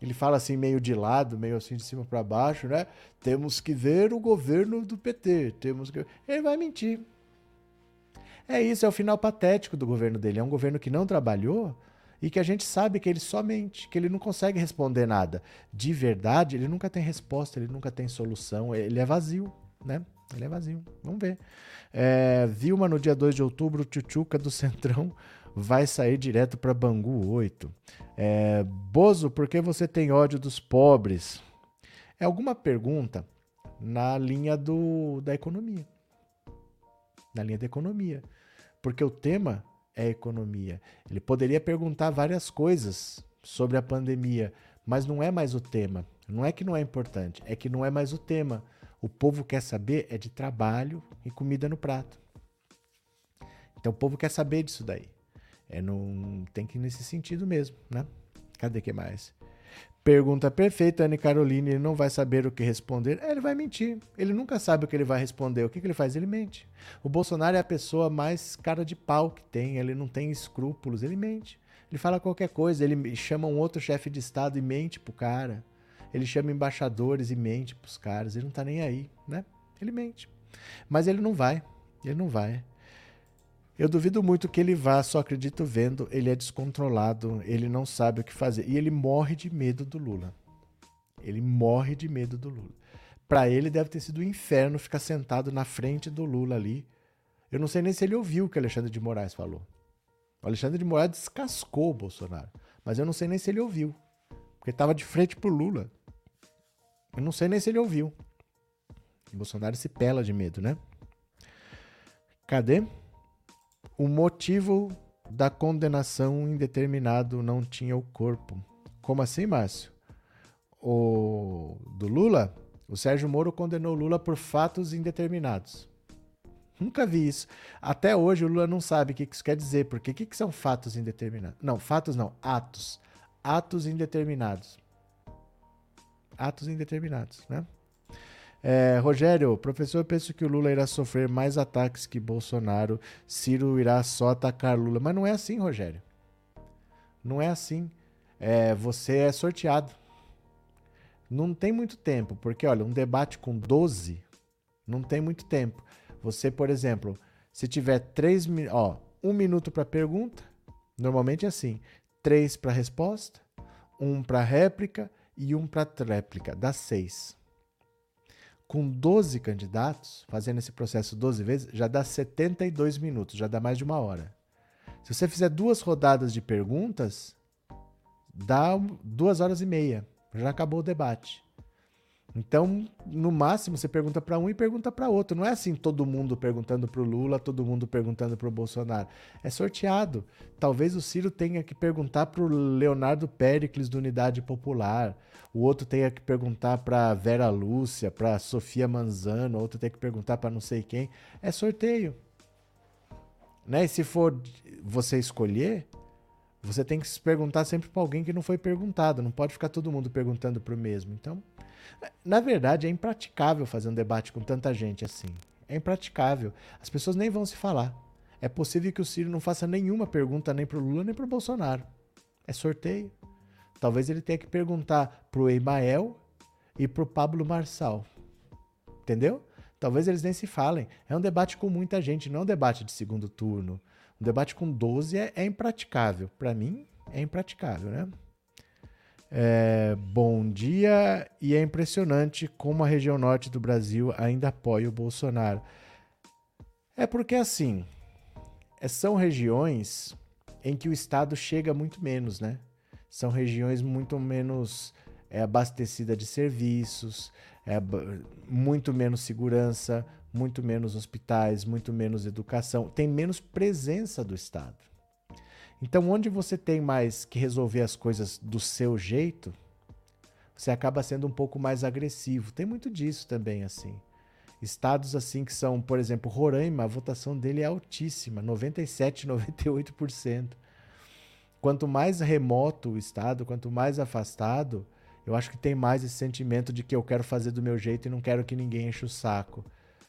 Speaker 1: Ele fala assim meio de lado, meio assim de cima para baixo, né? Temos que ver o governo do PT, temos que Ele vai mentir. É isso, é o final patético do governo dele. É um governo que não trabalhou e que a gente sabe que ele só mente, que ele não consegue responder nada. De verdade, ele nunca tem resposta, ele nunca tem solução, ele é vazio, né? Ele é vazio. Vamos ver. É, Vilma, no dia 2 de outubro, Tchutchuca do Centrão vai sair direto para Bangu 8. É, Bozo, por que você tem ódio dos pobres? É alguma pergunta na linha do, da economia. Na linha da economia. Porque o tema é economia. Ele poderia perguntar várias coisas sobre a pandemia, mas não é mais o tema. Não é que não é importante, é que não é mais o tema. O povo quer saber é de trabalho e comida no prato. Então o povo quer saber disso daí. É tem que ir nesse sentido mesmo, né? Cadê que mais? Pergunta perfeita, Anne Caroline, ele não vai saber o que responder. É, ele vai mentir. Ele nunca sabe o que ele vai responder. O que, que ele faz? Ele mente. O Bolsonaro é a pessoa mais cara de pau que tem. Ele não tem escrúpulos, ele mente. Ele fala qualquer coisa, ele chama um outro chefe de Estado e mente pro cara. Ele chama embaixadores e mente pros caras. Ele não tá nem aí, né? Ele mente. Mas ele não vai. Ele não vai. Eu duvido muito que ele vá, só acredito vendo. Ele é descontrolado, ele não sabe o que fazer. E ele morre de medo do Lula. Ele morre de medo do Lula. Para ele deve ter sido um inferno ficar sentado na frente do Lula ali. Eu não sei nem se ele ouviu o que Alexandre de Moraes falou. O Alexandre de Moraes descascou o Bolsonaro. Mas eu não sei nem se ele ouviu. Porque estava de frente pro Lula. Eu não sei nem se ele ouviu. O Bolsonaro se pela de medo, né? Cadê? O motivo da condenação indeterminado não tinha o corpo. Como assim, Márcio? O do Lula? O Sérgio Moro condenou Lula por fatos indeterminados. Nunca vi isso. Até hoje o Lula não sabe o que isso quer dizer, porque o que, que são fatos indeterminados? Não, fatos não, atos. Atos indeterminados. Atos indeterminados, né? É, Rogério, professor, eu penso que o Lula irá sofrer mais ataques que Bolsonaro. Ciro irá só atacar Lula. Mas não é assim, Rogério. Não é assim. É, você é sorteado. Não tem muito tempo, porque olha, um debate com 12 não tem muito tempo. Você, por exemplo, se tiver três, ó, um minuto para pergunta, normalmente é assim: três para resposta, um para réplica e um para tréplica, dá seis com 12 candidatos, fazendo esse processo 12 vezes, já dá 72 minutos, já dá mais de uma hora. Se você fizer duas rodadas de perguntas, dá duas horas e meia. Já acabou o debate. Então, no máximo, você pergunta para um e pergunta para outro. Não é assim todo mundo perguntando para o Lula, todo mundo perguntando para o Bolsonaro. É sorteado. Talvez o Ciro tenha que perguntar para o Leonardo Pericles do Unidade Popular. O outro tenha que perguntar para Vera Lúcia, para Sofia Manzano, outro tem que perguntar para não sei quem. É sorteio. Né? E se for você escolher, você tem que se perguntar sempre para alguém que não foi perguntado. Não pode ficar todo mundo perguntando para o mesmo. Então, na verdade, é impraticável fazer um debate com tanta gente assim. É impraticável. As pessoas nem vão se falar. É possível que o Ciro não faça nenhuma pergunta nem para o Lula nem para o Bolsonaro. É sorteio. Talvez ele tenha que perguntar para o Emael e para o Pablo Marçal. Entendeu? Talvez eles nem se falem. É um debate com muita gente, não é um debate de segundo turno. Um debate com 12 é, é impraticável. Para mim, é impraticável, né? É, bom dia, e é impressionante como a região norte do Brasil ainda apoia o Bolsonaro. É porque assim, é, são regiões em que o Estado chega muito menos, né? São regiões muito menos é, abastecidas de serviços, é, muito menos segurança, muito menos hospitais, muito menos educação, tem menos presença do Estado. Então, onde você tem mais que resolver as coisas do seu jeito, você acaba sendo um pouco mais agressivo. Tem muito disso também, assim. Estados assim que são, por exemplo, Roraima, a votação dele é altíssima, 97, 98%. Quanto mais remoto o estado, quanto mais afastado, eu acho que tem mais esse sentimento de que eu quero fazer do meu jeito e não quero que ninguém enche o saco.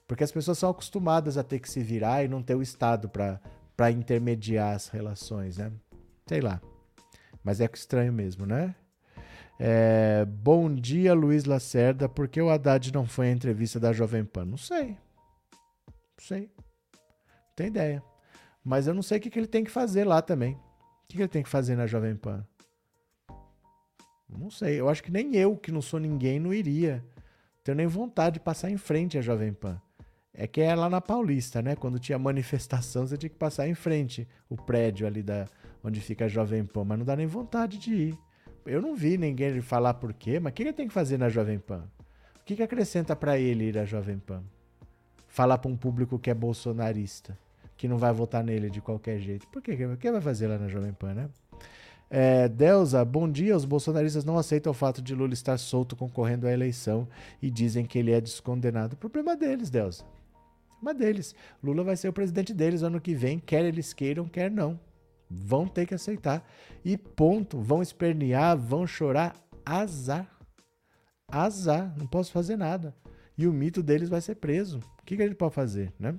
Speaker 1: Porque as pessoas são acostumadas a ter que se virar e não ter o estado para para intermediar as relações, né? Sei lá. Mas é estranho mesmo, né? É, bom dia, Luiz Lacerda. Por que o Haddad não foi à entrevista da Jovem Pan? Não sei. Não sei. Não tem ideia. Mas eu não sei o que, que ele tem que fazer lá também. O que, que ele tem que fazer na Jovem Pan? Não sei. Eu acho que nem eu, que não sou ninguém, não iria. Tenho nem vontade de passar em frente à Jovem Pan. É que é lá na Paulista, né? Quando tinha manifestação, você tinha que passar em frente o prédio ali da onde fica a Jovem Pan, mas não dá nem vontade de ir. Eu não vi ninguém falar por quê, mas o que ele tem que fazer na Jovem Pan? O que, que acrescenta para ele ir à Jovem Pan? Falar para um público que é bolsonarista, que não vai votar nele de qualquer jeito. Por quê? O que vai fazer lá na Jovem Pan, né? É, Delza, bom dia. Os bolsonaristas não aceitam o fato de Lula estar solto concorrendo à eleição e dizem que ele é descondenado. Problema deles, Delza uma deles. Lula vai ser o presidente deles ano que vem, quer eles queiram, quer não. Vão ter que aceitar. E ponto. Vão espernear, vão chorar. Azar. Azar. Não posso fazer nada. E o mito deles vai ser preso. O que, que a gente pode fazer, né?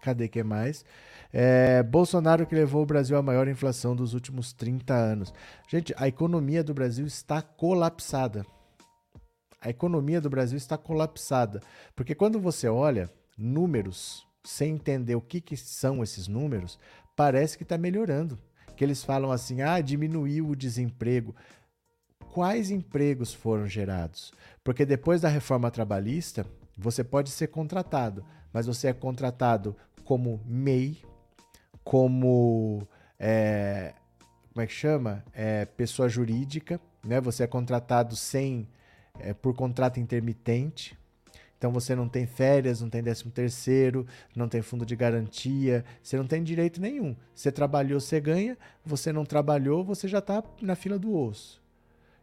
Speaker 1: Cadê que mais? É, Bolsonaro que levou o Brasil à maior inflação dos últimos 30 anos. Gente, a economia do Brasil está colapsada. A economia do Brasil está colapsada. Porque quando você olha, números sem entender o que, que são esses números, parece que está melhorando. Que eles falam assim: ah, diminuiu o desemprego. Quais empregos foram gerados? Porque depois da reforma trabalhista, você pode ser contratado, mas você é contratado como MEI, como. É, como é que chama? É, pessoa jurídica, né? Você é contratado sem. É, por contrato intermitente, então você não tem férias, não tem décimo terceiro, não tem fundo de garantia, você não tem direito nenhum. Você trabalhou, você ganha, você não trabalhou, você já está na fila do osso.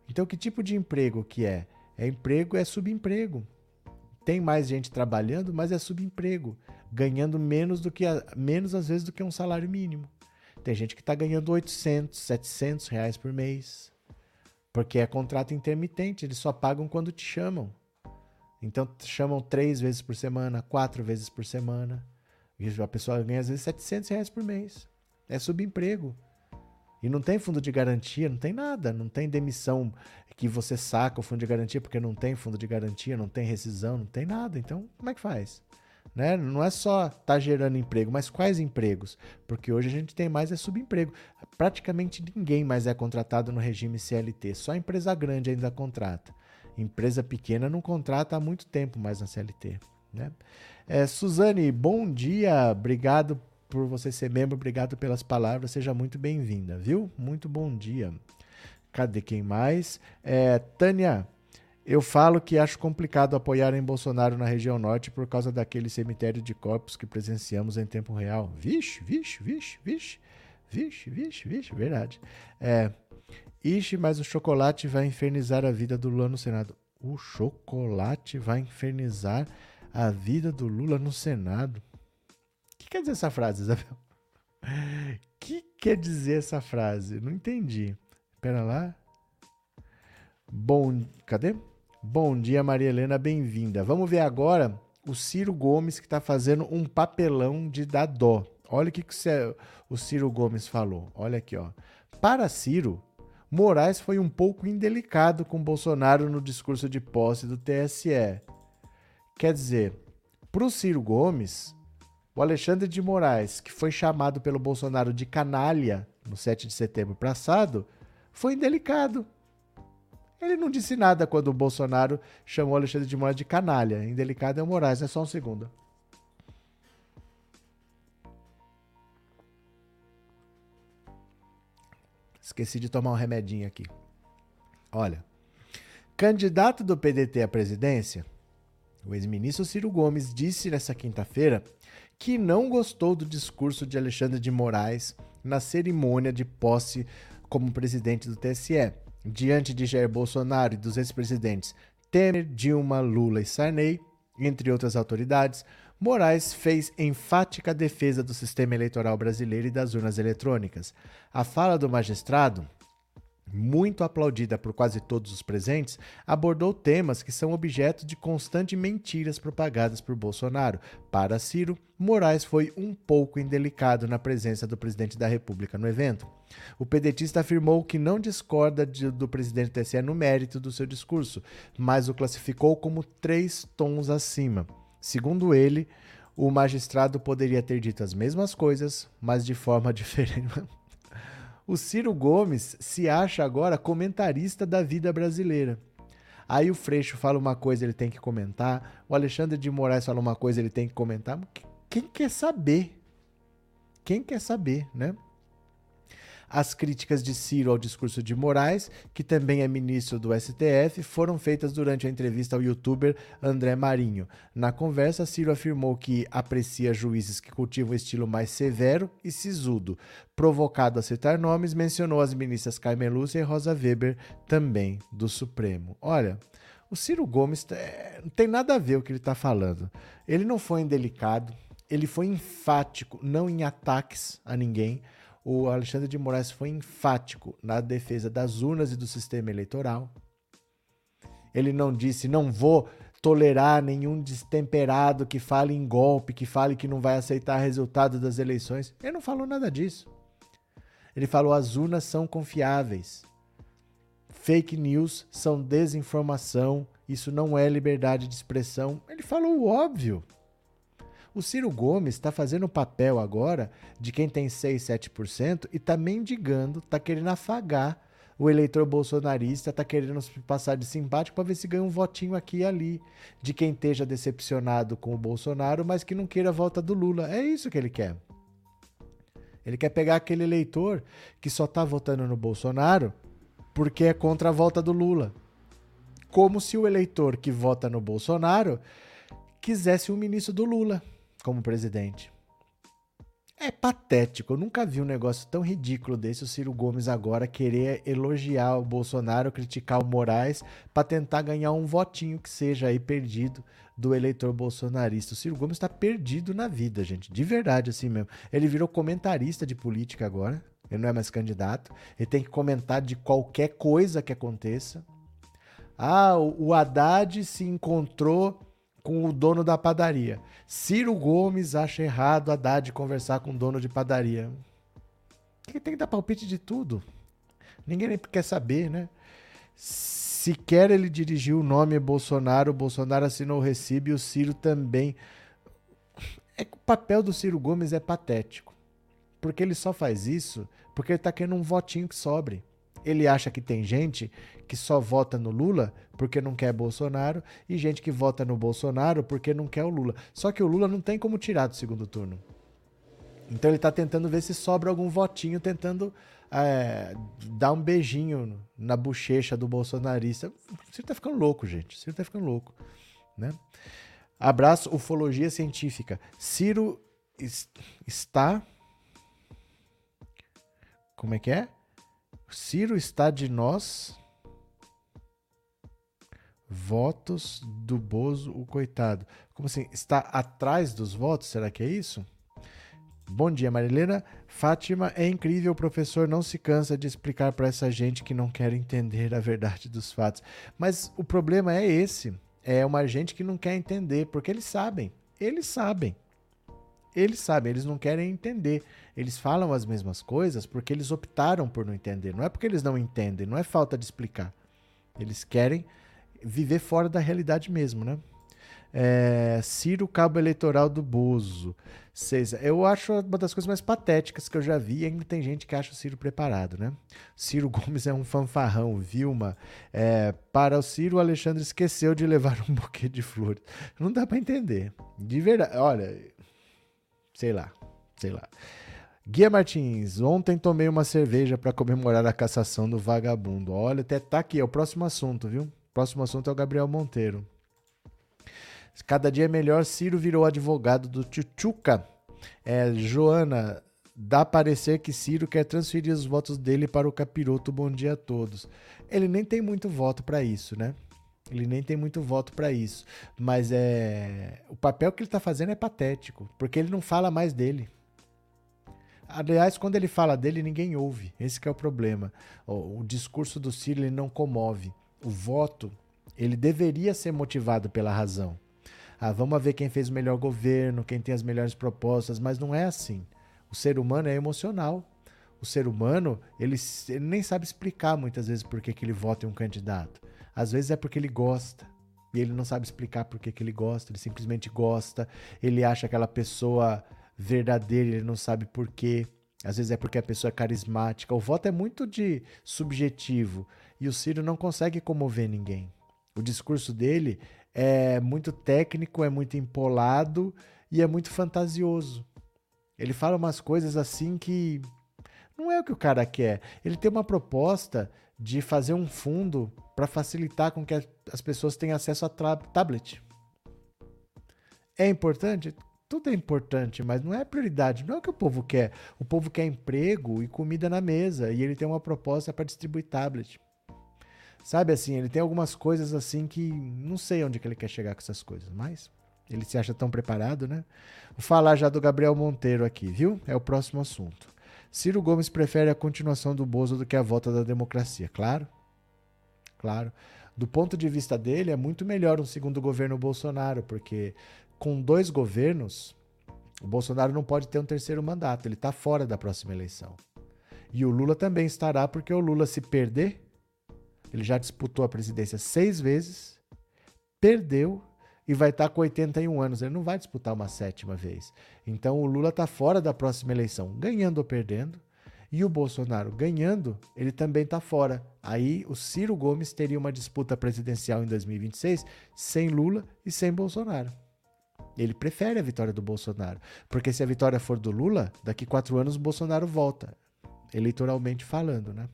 Speaker 1: Então que tipo de emprego que é? É emprego, é subemprego. Tem mais gente trabalhando, mas é subemprego, ganhando menos do que menos às vezes do que um salário mínimo. Tem gente que está ganhando 800, 700 reais por mês, porque é contrato intermitente, eles só pagam quando te chamam. Então chamam três vezes por semana, quatro vezes por semana. E a pessoa ganha às vezes 700 reais por mês. É subemprego. E não tem fundo de garantia, não tem nada, não tem demissão que você saca o fundo de garantia porque não tem fundo de garantia, não tem rescisão, não tem nada. Então, como é que faz? Né? Não é só estar tá gerando emprego, mas quais empregos? Porque hoje a gente tem mais é subemprego. Praticamente ninguém mais é contratado no regime CLT, só empresa grande ainda contrata. Empresa pequena não contrata há muito tempo mais na CLT. Né? É, Suzane, bom dia, obrigado por você ser membro, obrigado pelas palavras, seja muito bem-vinda, viu? Muito bom dia. Cadê quem mais? É, Tânia, eu falo que acho complicado apoiar em Bolsonaro na região norte por causa daquele cemitério de corpos que presenciamos em tempo real. Vixe, vixe, vixe, vixe, vixe, vixe, vixe, verdade. É, Ixi, mas o chocolate vai infernizar a vida do Lula no Senado. O chocolate vai infernizar a vida do Lula no Senado quer dizer essa frase, Isabel? O que quer dizer essa frase? Não entendi. Espera lá. Bom, cadê? Bom dia, Maria Helena, bem-vinda. Vamos ver agora o Ciro Gomes que está fazendo um papelão de dar dó. Olha o que, que o Ciro Gomes falou. Olha aqui, ó. Para Ciro, Moraes foi um pouco indelicado com Bolsonaro no discurso de posse do TSE. Quer dizer, para o Ciro Gomes, o Alexandre de Moraes, que foi chamado pelo Bolsonaro de canalha no 7 de setembro passado, foi indelicado. Ele não disse nada quando o Bolsonaro chamou o Alexandre de Moraes de canalha. Indelicado é o Moraes, é só um segundo. Esqueci de tomar um remedinho aqui. Olha, candidato do PDT à presidência, o ex-ministro Ciro Gomes disse nessa quinta-feira que não gostou do discurso de Alexandre de Moraes na cerimônia de posse como presidente do TSE. Diante de Jair Bolsonaro e dos ex-presidentes Temer, Dilma, Lula e Sarney, entre outras autoridades, Moraes fez enfática defesa do sistema eleitoral brasileiro e das urnas eletrônicas. A fala do magistrado muito aplaudida por quase todos os presentes, abordou temas que são objeto de constantes mentiras propagadas por Bolsonaro. Para Ciro, Moraes foi um pouco indelicado na presença do presidente da República no evento. O pedetista afirmou que não discorda de, do presidente do TSE no mérito do seu discurso, mas o classificou como três tons acima. Segundo ele, o magistrado poderia ter dito as mesmas coisas, mas de forma diferente. O Ciro Gomes se acha agora comentarista da vida brasileira. Aí o Freixo fala uma coisa, ele tem que comentar. O Alexandre de Moraes fala uma coisa, ele tem que comentar. Quem quer saber? Quem quer saber, né? As críticas de Ciro ao discurso de Moraes, que também é ministro do STF, foram feitas durante a entrevista ao youtuber André Marinho. Na conversa, Ciro afirmou que aprecia juízes que cultivam um estilo mais severo e sisudo. Provocado a citar nomes, mencionou as ministras Carmen Lúcia e Rosa Weber, também do Supremo. Olha, o Ciro Gomes é, não tem nada a ver o que ele está falando. Ele não foi indelicado, ele foi enfático, não em ataques a ninguém o Alexandre de Moraes foi enfático na defesa das urnas e do sistema eleitoral. Ele não disse, não vou tolerar nenhum destemperado que fale em golpe, que fale que não vai aceitar resultado das eleições. Ele não falou nada disso. Ele falou as urnas são confiáveis. Fake news são desinformação, isso não é liberdade de expressão. Ele falou o óbvio. O Ciro Gomes está fazendo o papel agora de quem tem 6, 7% e está mendigando, está querendo afagar o eleitor bolsonarista, está querendo passar de simpático para ver se ganha um votinho aqui e ali. De quem esteja decepcionado com o Bolsonaro, mas que não queira a volta do Lula. É isso que ele quer. Ele quer pegar aquele eleitor que só está votando no Bolsonaro porque é contra a volta do Lula. Como se o eleitor que vota no Bolsonaro quisesse um ministro do Lula como presidente. É patético. Eu nunca vi um negócio tão ridículo desse. O Ciro Gomes agora querer elogiar o Bolsonaro, criticar o Moraes, para tentar ganhar um votinho que seja aí perdido do eleitor bolsonarista. O Ciro Gomes está perdido na vida, gente. De verdade, assim mesmo. Ele virou comentarista de política agora. Ele não é mais candidato. Ele tem que comentar de qualquer coisa que aconteça. Ah, o Haddad se encontrou com o dono da padaria. Ciro Gomes acha errado Haddad conversar com o dono de padaria. Ele tem que dar palpite de tudo. Ninguém nem quer saber, né? Sequer ele dirigiu o nome Bolsonaro, o Bolsonaro assinou o recibo e o Ciro também. É que o papel do Ciro Gomes é patético. Porque ele só faz isso porque ele está querendo um votinho que sobre. Ele acha que tem gente que só vota no Lula porque não quer Bolsonaro e gente que vota no Bolsonaro porque não quer o Lula. Só que o Lula não tem como tirar do segundo turno. Então ele está tentando ver se sobra algum votinho, tentando é, dar um beijinho na bochecha do bolsonarista. O Ciro tá ficando louco, gente. O Ciro tá ficando louco. Né? Abraço, ufologia científica. Ciro está. Como é que é? Ciro está de nós. Votos do Bozo, o coitado. Como assim? Está atrás dos votos? Será que é isso? Bom dia, Marilena. Fátima, é incrível, o professor não se cansa de explicar para essa gente que não quer entender a verdade dos fatos. Mas o problema é esse. É uma gente que não quer entender, porque eles sabem. Eles sabem. Eles sabem, eles não querem entender. Eles falam as mesmas coisas porque eles optaram por não entender. Não é porque eles não entendem, não é falta de explicar. Eles querem viver fora da realidade mesmo, né? É, Ciro Cabo Eleitoral do Bozo. Seis. Eu acho uma das coisas mais patéticas que eu já vi. Ainda tem gente que acha o Ciro preparado, né? Ciro Gomes é um fanfarrão, Vilma. É, para o Ciro, o Alexandre esqueceu de levar um buquê de flores. Não dá para entender. De verdade. Olha, sei lá, sei lá. Guia Martins, ontem tomei uma cerveja para comemorar a cassação do vagabundo. Olha, até tá aqui, é o próximo assunto, viu? Próximo assunto é o Gabriel Monteiro. Cada dia é melhor, Ciro virou advogado do Tchutchuca. É, Joana, dá parecer que Ciro quer transferir os votos dele para o capiroto. Bom dia a todos. Ele nem tem muito voto para isso, né? Ele nem tem muito voto para isso. Mas é o papel que ele está fazendo é patético, porque ele não fala mais dele. Aliás, quando ele fala dele, ninguém ouve. Esse é o problema. O, discurso do Ciro não comove. O voto, ele deveria ser motivado pela razão. Ah, vamos ver quem fez o melhor governo, quem tem as melhores propostas, mas não é assim. O ser humano é emocional. O ser humano, ele, ele nem sabe explicar muitas vezes por que ele vota em um candidato. Às vezes é porque ele gosta. E ele não sabe explicar por que, que ele gosta, ele simplesmente gosta, ele acha aquela pessoa verdadeira, ele não sabe por quê. Às vezes é porque a pessoa é carismática. O voto é muito de subjetivo e o Ciro não consegue comover ninguém. O discurso dele é muito técnico, é muito empolado e é muito fantasioso. Ele fala umas coisas assim que não é o que o cara quer. Ele tem uma proposta de fazer um fundo para facilitar com que as pessoas tenham acesso a tablet. É importante? Tudo é importante, mas não é prioridade. Não é o que o povo quer. O povo quer emprego e comida na mesa. E ele tem uma proposta para distribuir tablet. Sabe assim, ele tem algumas coisas assim que não sei onde que ele quer chegar com essas coisas, mas ele se acha tão preparado, né? Vou falar já do Gabriel Monteiro aqui, viu? É o próximo assunto. Ciro Gomes prefere a continuação do Bozo do que a volta da democracia. Claro, claro. Do ponto de vista dele, é muito melhor um segundo governo Bolsonaro, porque com dois governos, o Bolsonaro não pode ter um terceiro mandato, ele está fora da próxima eleição. E o Lula também estará, porque o Lula, se perder, ele já disputou a presidência seis vezes, perdeu e vai estar tá com 81 anos. Ele não vai disputar uma sétima vez. Então o Lula está fora da próxima eleição, ganhando ou perdendo. E o Bolsonaro ganhando, ele também está fora. Aí o Ciro Gomes teria uma disputa presidencial em 2026 sem Lula e sem Bolsonaro. Ele prefere a vitória do Bolsonaro. Porque se a vitória for do Lula, daqui quatro anos o Bolsonaro volta. Eleitoralmente falando, né?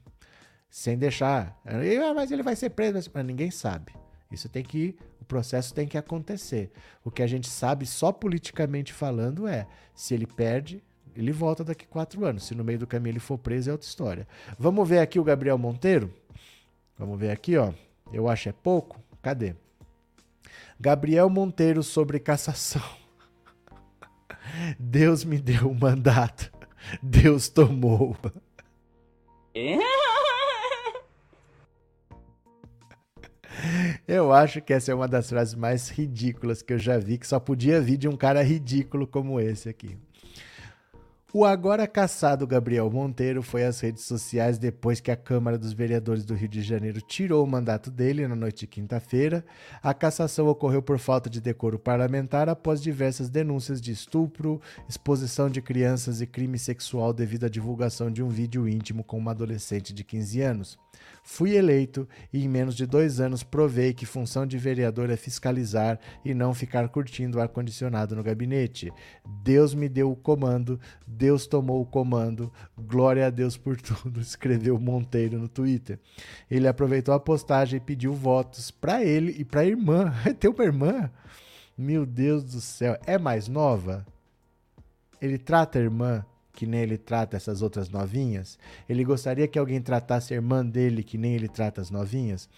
Speaker 1: Sem deixar. Ah, mas ele vai ser preso. Mas ninguém sabe. Isso tem que o processo tem que acontecer. O que a gente sabe só politicamente falando é se ele perde, ele volta daqui quatro anos. Se no meio do caminho ele for preso, é outra história. Vamos ver aqui o Gabriel Monteiro? Vamos ver aqui, ó. Eu acho é pouco. Cadê? Gabriel Monteiro sobre cassação. Deus me deu o um mandato. Deus tomou. Eu acho que essa é uma das frases mais ridículas que eu já vi, que só podia vir de um cara ridículo como esse aqui. O agora caçado Gabriel Monteiro foi às redes sociais depois que a Câmara dos Vereadores do Rio de Janeiro tirou o mandato dele na noite de quinta-feira. A cassação ocorreu por falta de decoro parlamentar após diversas denúncias de estupro, exposição de crianças e crime sexual devido à divulgação de um vídeo íntimo com uma adolescente de 15 anos. Fui eleito e em menos de dois anos provei que função de vereador é fiscalizar e não ficar curtindo o ar-condicionado no gabinete. Deus me deu o comando, Deus tomou o comando, glória a Deus por tudo, escreveu Monteiro no Twitter. Ele aproveitou a postagem e pediu votos para ele e para a irmã. Tem uma irmã? Meu Deus do céu, é mais nova? Ele trata a irmã que nem ele trata essas outras novinhas? Ele gostaria que alguém tratasse a irmã dele que nem ele trata as novinhas?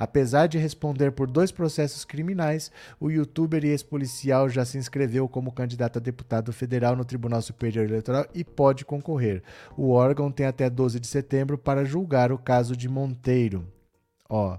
Speaker 1: Apesar de responder por dois processos criminais, o youtuber e ex-policial já se inscreveu como candidato a deputado federal no Tribunal Superior Eleitoral e pode concorrer. O órgão tem até 12 de setembro para julgar o caso de Monteiro. Ó,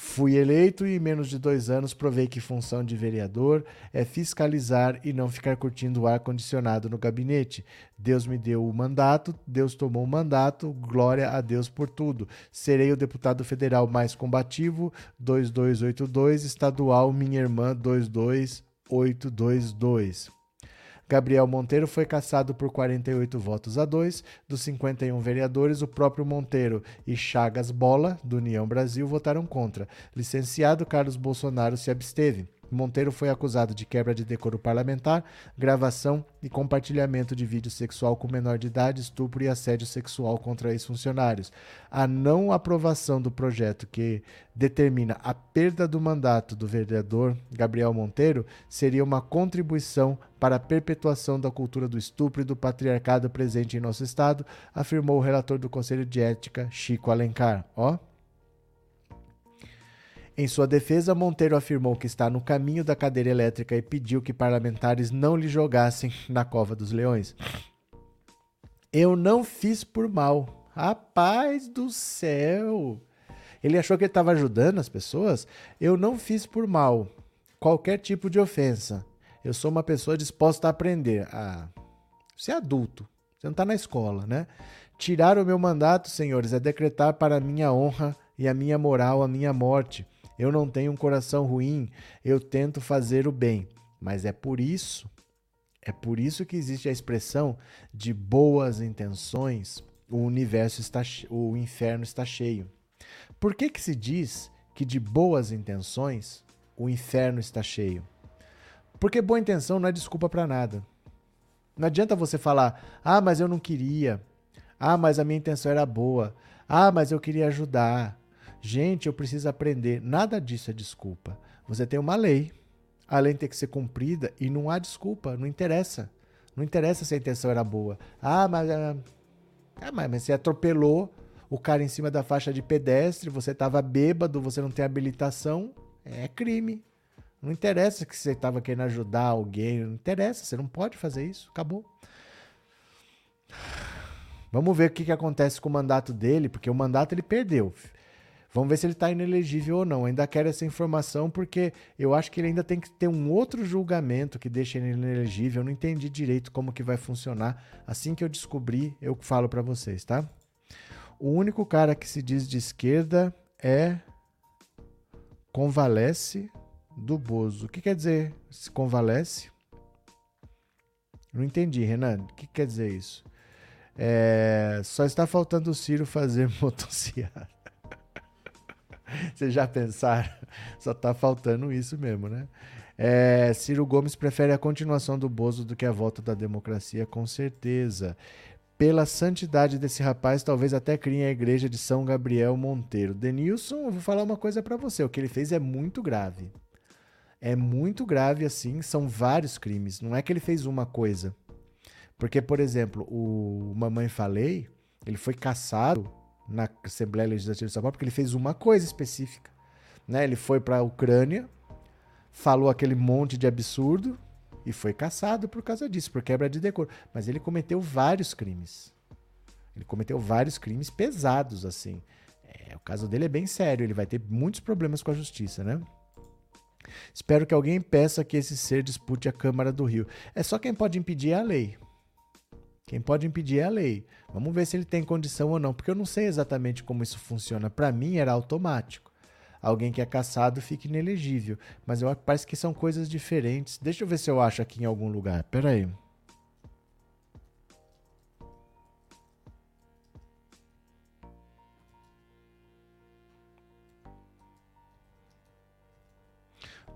Speaker 1: Fui eleito e em menos de dois anos provei que função de vereador é fiscalizar e não ficar curtindo o ar-condicionado no gabinete. Deus me deu o mandato, Deus tomou o mandato, glória a Deus por tudo. Serei o deputado federal mais combativo, 2282, estadual, minha irmã, 22822. Gabriel Monteiro foi cassado por 48 votos a 2. Dos 51 vereadores, o próprio Monteiro e Chagas Bola, do União Brasil, votaram contra. Licenciado Carlos Bolsonaro se absteve. Monteiro foi acusado de quebra de decoro parlamentar, gravação e compartilhamento de vídeo sexual com menor de idade, estupro e assédio sexual contra ex-funcionários. A não aprovação do projeto que determina a perda do mandato do vereador Gabriel Monteiro seria uma contribuição para a perpetuação da cultura do estupro e do patriarcado presente em nosso Estado, afirmou o relator do Conselho de Ética, Chico Alencar. Ó. Oh. Em sua defesa, Monteiro afirmou que está no caminho da cadeira elétrica e pediu que parlamentares não lhe jogassem na cova dos leões. Eu não fiz por mal. Rapaz do céu! Ele achou que ele estava ajudando as pessoas? Eu não fiz por mal. Qualquer tipo de ofensa. Eu sou uma pessoa disposta a aprender. Ah, você é adulto. Você não está na escola, né? Tirar o meu mandato, senhores, é decretar para a minha honra e a minha moral a minha morte. Eu não tenho um coração ruim, eu tento fazer o bem. Mas é por isso, é por isso que existe a expressão de boas intenções, o universo está o inferno está cheio. Por que que se diz que de boas intenções o inferno está cheio? Porque boa intenção não é desculpa para nada. Não adianta você falar: "Ah, mas eu não queria. Ah, mas a minha intenção era boa. Ah, mas eu queria ajudar. Gente, eu preciso aprender. Nada disso é desculpa. Você tem uma lei. A lei tem que ser cumprida e não há desculpa. Não interessa. Não interessa se a intenção era boa. Ah, mas, ah, ah mas, você atropelou o cara em cima da faixa de pedestre, você estava bêbado, você não tem habilitação. É crime. Não interessa que você estava querendo ajudar alguém. Não interessa. Você não pode fazer isso. Acabou. Vamos ver o que, que acontece com o mandato dele, porque o mandato ele perdeu. Vamos ver se ele está inelegível ou não. Ainda quero essa informação porque eu acho que ele ainda tem que ter um outro julgamento que deixe ele inelegível. Eu não entendi direito como que vai funcionar. Assim que eu descobrir, eu falo para vocês, tá? O único cara que se diz de esquerda é convalesce do Bozo. O que quer dizer se convalesce? Não entendi, Renan. O que quer dizer isso? É, só está faltando o Ciro fazer motocicleta. Vocês já pensaram? Só tá faltando isso mesmo, né? É, Ciro Gomes prefere a continuação do Bozo do que a volta da democracia, com certeza. Pela santidade desse rapaz, talvez até criem a igreja de São Gabriel Monteiro. Denilson, eu vou falar uma coisa para você: o que ele fez é muito grave. É muito grave, assim, são vários crimes. Não é que ele fez uma coisa. Porque, por exemplo, o Mamãe Falei, ele foi caçado na Assembleia Legislativa de São Paulo porque ele fez uma coisa específica. Né? Ele foi para a Ucrânia, falou aquele monte de absurdo e foi caçado por causa disso, por quebra de decoro. Mas ele cometeu vários crimes. Ele cometeu vários crimes pesados, assim. É, o caso dele é bem sério, ele vai ter muitos problemas com a justiça, né? Espero que alguém peça que esse ser dispute a Câmara do Rio. É só quem pode impedir é a lei. Quem pode impedir é a lei. Vamos ver se ele tem condição ou não, porque eu não sei exatamente como isso funciona. Para mim era automático. Alguém que é caçado fica inelegível, mas eu parece que são coisas diferentes. Deixa eu ver se eu acho aqui em algum lugar. Pera aí.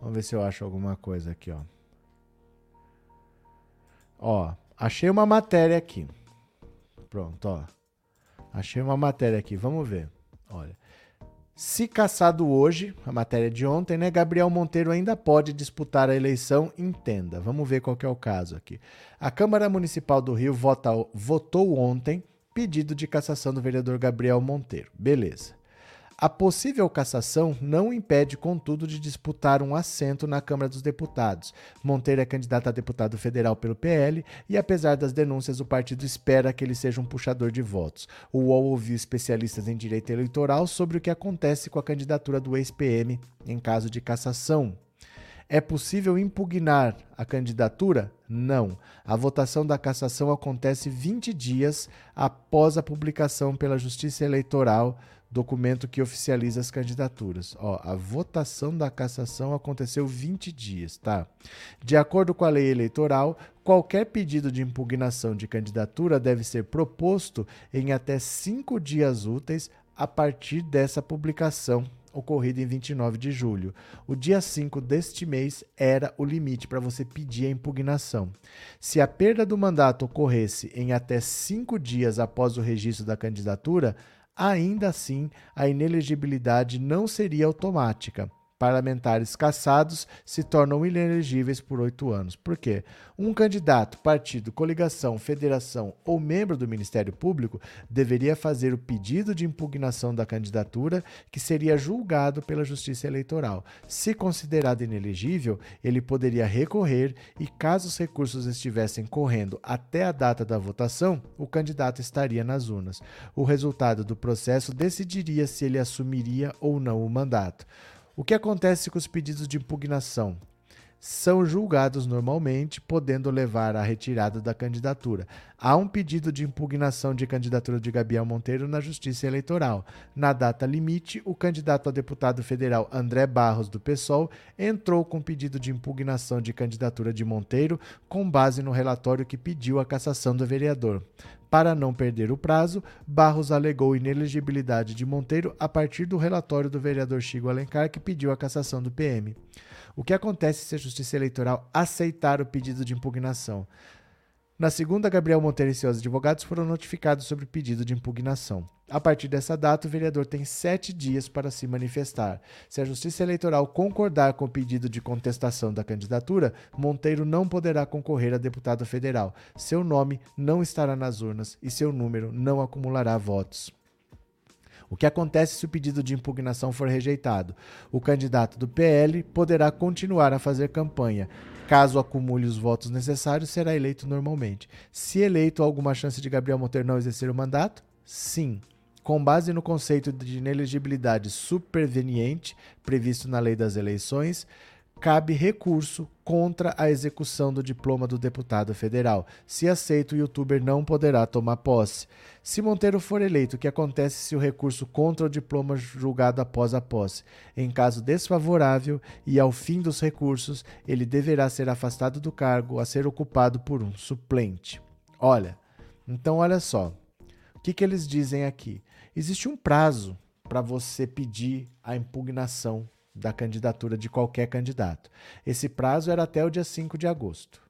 Speaker 1: Vamos ver se eu acho alguma coisa aqui, ó. Ó, achei uma matéria aqui. Pronto, ó. Achei uma matéria aqui, vamos ver. Olha. Se caçado hoje, a matéria de ontem, né? Gabriel Monteiro ainda pode disputar a eleição, entenda. Vamos ver qual é o caso aqui. A Câmara Municipal do Rio vota, votou ontem pedido de cassação do vereador Gabriel Monteiro. Beleza. A possível cassação não impede, contudo, de disputar um assento na Câmara dos Deputados. Monteiro é candidato a deputado federal pelo PL e, apesar das denúncias, o partido espera que ele seja um puxador de votos. O UOL ouviu especialistas em direito eleitoral sobre o que acontece com a candidatura do ex-PM em caso de cassação. É possível impugnar a candidatura? Não. A votação da cassação acontece 20 dias após a publicação pela Justiça Eleitoral documento que oficializa as candidaturas. Ó, a votação da cassação aconteceu 20 dias, tá? De acordo com a lei eleitoral, qualquer pedido de impugnação de candidatura deve ser proposto em até cinco dias úteis a partir dessa publicação ocorrida em 29 de julho. O dia 5 deste mês era o limite para você pedir a impugnação. Se a perda do mandato ocorresse em até cinco dias após o registro da candidatura, ainda assim a inelegibilidade não seria automática. Parlamentares cassados se tornam inelegíveis por oito anos. Por quê? Um candidato, partido, coligação, federação ou membro do Ministério Público deveria fazer o pedido de impugnação da candidatura, que seria julgado pela Justiça Eleitoral. Se considerado inelegível, ele poderia recorrer e, caso os recursos estivessem correndo até a data da votação, o candidato estaria nas urnas. O resultado do processo decidiria se ele assumiria ou não o mandato. O que acontece com os pedidos de impugnação? São julgados normalmente, podendo levar à retirada da candidatura. Há um pedido de impugnação de candidatura de Gabriel Monteiro na Justiça Eleitoral. Na data limite, o candidato a deputado federal André Barros, do PSOL, entrou com pedido de impugnação de candidatura de Monteiro, com base no relatório que pediu a cassação do vereador. Para não perder o prazo, Barros alegou inelegibilidade de Monteiro a partir do relatório do vereador Chico Alencar que pediu a cassação do PM. O que acontece se a Justiça Eleitoral aceitar o pedido de impugnação? Na segunda, Gabriel Monteiro e seus advogados foram notificados sobre o pedido de impugnação. A partir dessa data, o vereador tem sete dias para se manifestar. Se a Justiça Eleitoral concordar com o pedido de contestação da candidatura, Monteiro não poderá concorrer a deputado federal. Seu nome não estará nas urnas e seu número não acumulará votos. O que acontece se o pedido de impugnação for rejeitado? O candidato do PL poderá continuar a fazer campanha. Caso acumule os votos necessários, será eleito normalmente. Se eleito, há alguma chance de Gabriel Monteiro não exercer o mandato? Sim. Com base no conceito de inelegibilidade superveniente previsto na lei das eleições, cabe recurso contra a execução do diploma do deputado federal. Se aceito, o youtuber não poderá tomar posse. Se Monteiro for eleito, o que acontece se o recurso contra o diploma julgado após a posse? Em caso desfavorável e ao fim dos recursos, ele deverá ser afastado do cargo a ser ocupado por um suplente. Olha, então olha só. O que, que eles dizem aqui? Existe um prazo para você pedir a impugnação da candidatura de qualquer candidato. Esse prazo era até o dia 5 de agosto.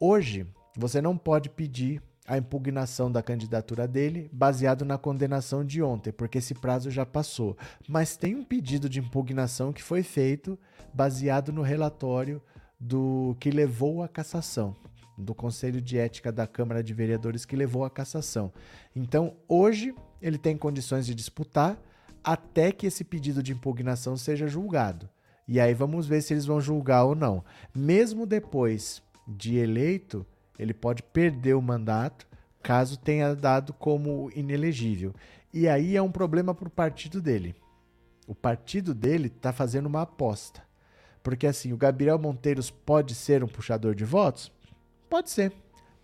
Speaker 1: Hoje, você não pode pedir a impugnação da candidatura dele baseado na condenação de ontem, porque esse prazo já passou. Mas tem um pedido de impugnação que foi feito baseado no relatório do que levou à cassação. Do Conselho de Ética da Câmara de Vereadores que levou à cassação. Então, hoje, ele tem condições de disputar até que esse pedido de impugnação seja julgado. E aí vamos ver se eles vão julgar ou não. Mesmo depois de eleito, ele pode perder o mandato caso tenha dado como inelegível. E aí é um problema para o partido dele. O partido dele está fazendo uma aposta. Porque assim, o Gabriel Monteiros pode ser um puxador de votos? Pode ser.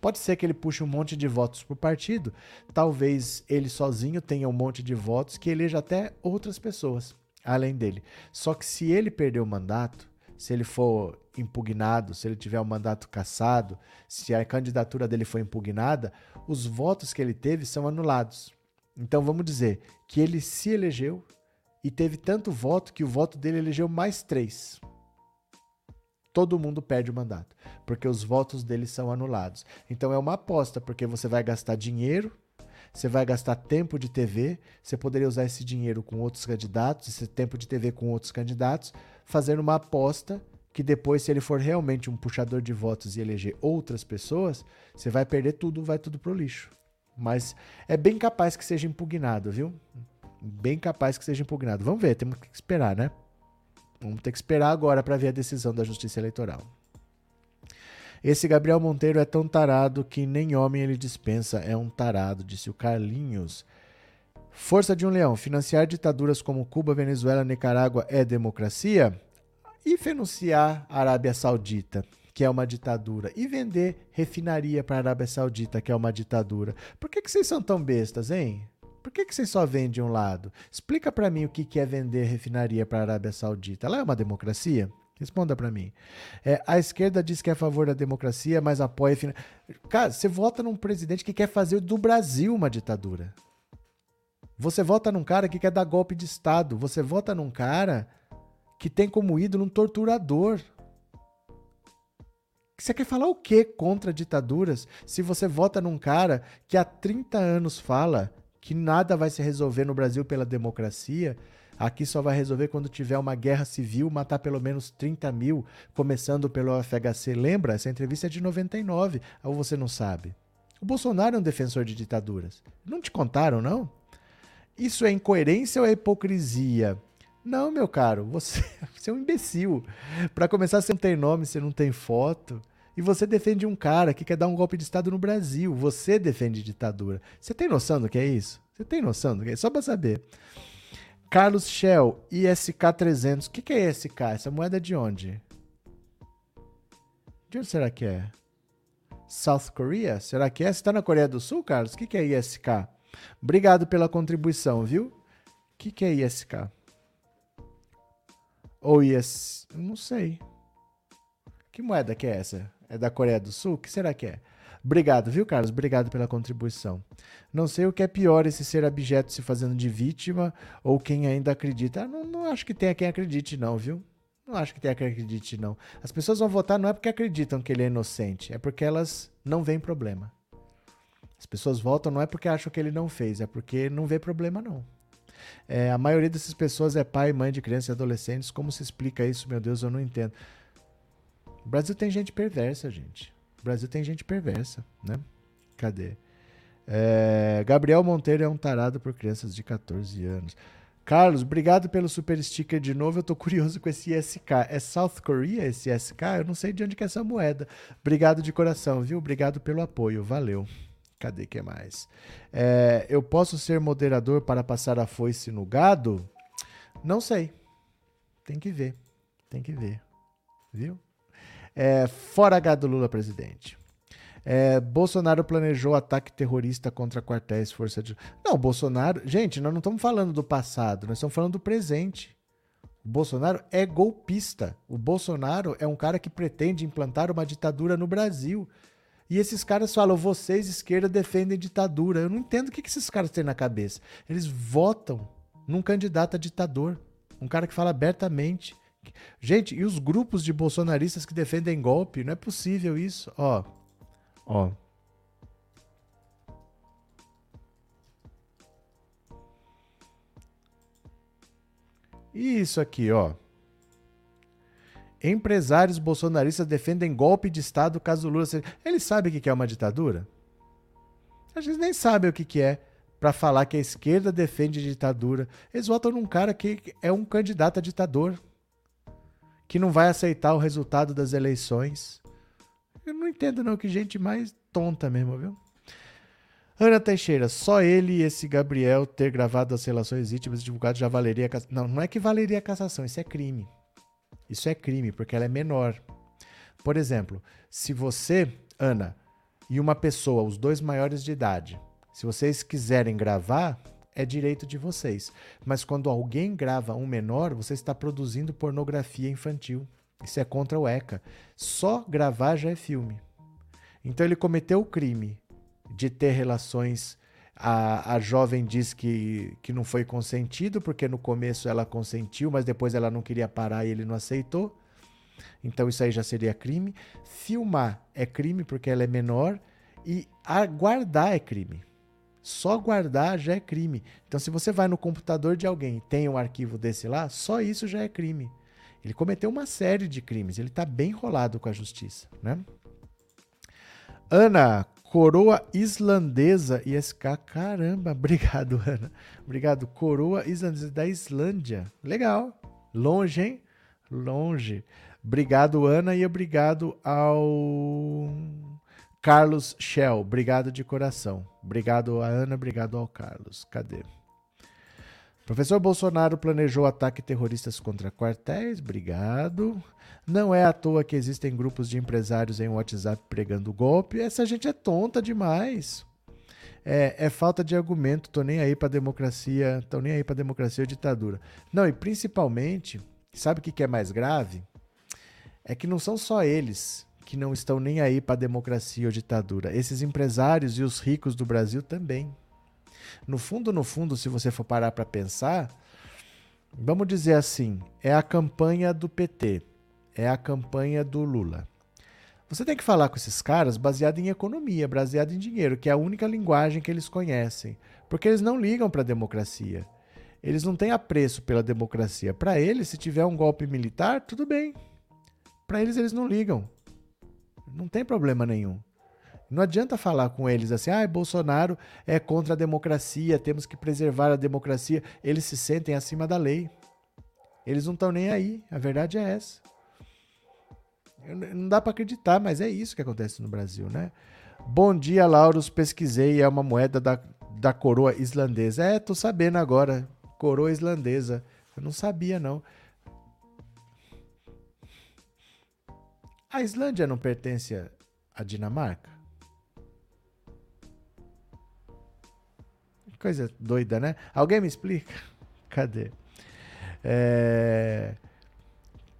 Speaker 1: Pode ser que ele puxe um monte de votos para o partido. Talvez ele sozinho tenha um monte de votos que eleja até outras pessoas além dele. Só que se ele perder o mandato, se ele for impugnado, se ele tiver o mandato cassado, se a candidatura dele for impugnada, os votos que ele teve são anulados. Então vamos dizer que ele se elegeu e teve tanto voto que o voto dele elegeu mais três. Todo mundo perde o mandato, porque os votos dele são anulados. Então é uma aposta, porque você vai gastar dinheiro você vai gastar tempo de TV, você poderia usar esse dinheiro com outros candidatos, esse tempo de TV com outros candidatos, fazendo uma aposta que depois, se ele for realmente um puxador de votos e eleger outras pessoas, você vai perder tudo, vai tudo pro lixo. Mas é bem capaz que seja impugnado, viu? Bem capaz que seja impugnado. Vamos ver, temos que esperar, né? Vamos ter que esperar agora para ver a decisão da Justiça Eleitoral. Esse Gabriel Monteiro é tão tarado que nem homem ele dispensa, é um tarado, disse o Carlinhos. Força de um leão, financiar ditaduras como Cuba, Venezuela, Nicarágua é democracia? E financiar a Arábia Saudita, que é uma ditadura, e vender refinaria para a Arábia Saudita, que é uma ditadura. Por que, que vocês são tão bestas, hein? Por que, que vocês só vendem um lado? Explica para mim o que é vender refinaria para a Arábia Saudita. Ela é uma democracia? Responda para mim. É, a esquerda diz que é a favor da democracia, mas apoia. Cara, você vota num presidente que quer fazer do Brasil uma ditadura. Você vota num cara que quer dar golpe de Estado. Você vota num cara que tem como ídolo um torturador. Você quer falar o que contra ditaduras se você vota num cara que há 30 anos fala que nada vai se resolver no Brasil pela democracia? Aqui só vai resolver quando tiver uma guerra civil, matar pelo menos 30 mil, começando pelo FHC. Lembra? Essa entrevista é de 99, ou você não sabe? O Bolsonaro é um defensor de ditaduras. Não te contaram, não? Isso é incoerência ou é hipocrisia? Não, meu caro, você, você é um imbecil. Para começar, você não tem nome, você não tem foto. E você defende um cara que quer dar um golpe de Estado no Brasil. Você defende ditadura. Você tem noção do que é isso? Você tem noção do que é isso? Só para saber. Carlos Shell, ISK300. O que, que é ISK? Essa moeda é de onde? De onde será que é? South Korea? Será que é? Você está na Coreia do Sul, Carlos? O que, que é ISK? Obrigado pela contribuição, viu? O que, que é ISK? Ou IS... Não sei. Que moeda que é essa? É da Coreia do Sul? O que será que é? Obrigado, viu, Carlos? Obrigado pela contribuição. Não sei o que é pior, esse ser abjeto se fazendo de vítima ou quem ainda acredita. Ah, não, não acho que tenha quem acredite, não, viu? Não acho que tenha quem acredite, não. As pessoas vão votar não é porque acreditam que ele é inocente, é porque elas não veem problema. As pessoas votam não é porque acham que ele não fez, é porque não vê problema, não. É, a maioria dessas pessoas é pai e mãe de crianças e adolescentes. Como se explica isso? Meu Deus, eu não entendo. O Brasil tem gente perversa, gente. Brasil tem gente perversa, né? Cadê? É, Gabriel Monteiro é um tarado por crianças de 14 anos. Carlos, obrigado pelo super sticker de novo. Eu tô curioso com esse ISK. É South Korea esse ISK? Eu não sei de onde que é essa moeda. Obrigado de coração, viu? Obrigado pelo apoio. Valeu. Cadê que mais? É, eu posso ser moderador para passar a foice no gado? Não sei. Tem que ver. Tem que ver. Viu? É, fora gado Lula presidente. É, Bolsonaro planejou ataque terrorista contra quartéis Força de. Não, Bolsonaro. Gente, nós não estamos falando do passado, nós estamos falando do presente. O Bolsonaro é golpista. O Bolsonaro é um cara que pretende implantar uma ditadura no Brasil. E esses caras falam, vocês, esquerda, defendem ditadura. Eu não entendo o que esses caras têm na cabeça. Eles votam num candidato a ditador. Um cara que fala abertamente Gente, e os grupos de bolsonaristas que defendem golpe? Não é possível isso. Ó. Ó. Isso aqui, ó. Empresários bolsonaristas defendem golpe de Estado caso Lula seja. Eles sabem o que é uma ditadura? A gente nem sabe o que é para falar que a esquerda defende ditadura. Eles votam num cara que é um candidato a ditador, que não vai aceitar o resultado das eleições. Eu não entendo não que gente mais tonta mesmo, viu? Ana Teixeira, só ele e esse Gabriel ter gravado as relações íntimas divulgadas já valeria. Não, não é que valeria a cassação, isso é crime. Isso é crime, porque ela é menor. Por exemplo, se você, Ana, e uma pessoa, os dois maiores de idade, se vocês quiserem gravar, é direito de vocês. Mas quando alguém grava um menor, você está produzindo pornografia infantil. Isso é contra o ECA. Só gravar já é filme. Então ele cometeu o crime de ter relações. A, a jovem diz que, que não foi consentido, porque no começo ela consentiu, mas depois ela não queria parar e ele não aceitou. Então isso aí já seria crime. Filmar é crime porque ela é menor. E guardar é crime. Só guardar já é crime. Então, se você vai no computador de alguém e tem um arquivo desse lá, só isso já é crime. Ele cometeu uma série de crimes. Ele está bem enrolado com a justiça, né? Ana, Coroa islandesa ISK. Caramba, obrigado, Ana. Obrigado. Coroa islandesa da Islândia. Legal. Longe, hein? Longe. Obrigado, Ana, e obrigado ao Carlos Shell. Obrigado de coração. Obrigado a Ana, obrigado ao Carlos. Cadê? Professor Bolsonaro planejou ataque terroristas contra quartéis. Obrigado. Não é à toa que existem grupos de empresários em WhatsApp pregando golpe. Essa gente é tonta demais. É, é falta de argumento. Tô nem aí para democracia. Tô nem aí para democracia ou ditadura. Não, e principalmente, sabe o que é mais grave? É que não são só eles que não estão nem aí para democracia ou ditadura. Esses empresários e os ricos do Brasil também. No fundo, no fundo, se você for parar para pensar, vamos dizer assim, é a campanha do PT é a campanha do Lula. Você tem que falar com esses caras baseado em economia, baseado em dinheiro, que é a única linguagem que eles conhecem. Porque eles não ligam para a democracia. Eles não têm apreço pela democracia. Para eles, se tiver um golpe militar, tudo bem. Para eles, eles não ligam. Não tem problema nenhum. Não adianta falar com eles assim, ah, Bolsonaro é contra a democracia, temos que preservar a democracia. Eles se sentem acima da lei. Eles não estão nem aí. A verdade é essa. Não dá para acreditar, mas é isso que acontece no Brasil, né? Bom dia, Lauros. Pesquisei, é uma moeda da, da coroa islandesa. É, tô sabendo agora. Coroa islandesa. Eu não sabia, não. A Islândia não pertence à Dinamarca? Coisa doida, né? Alguém me explica? Cadê? É...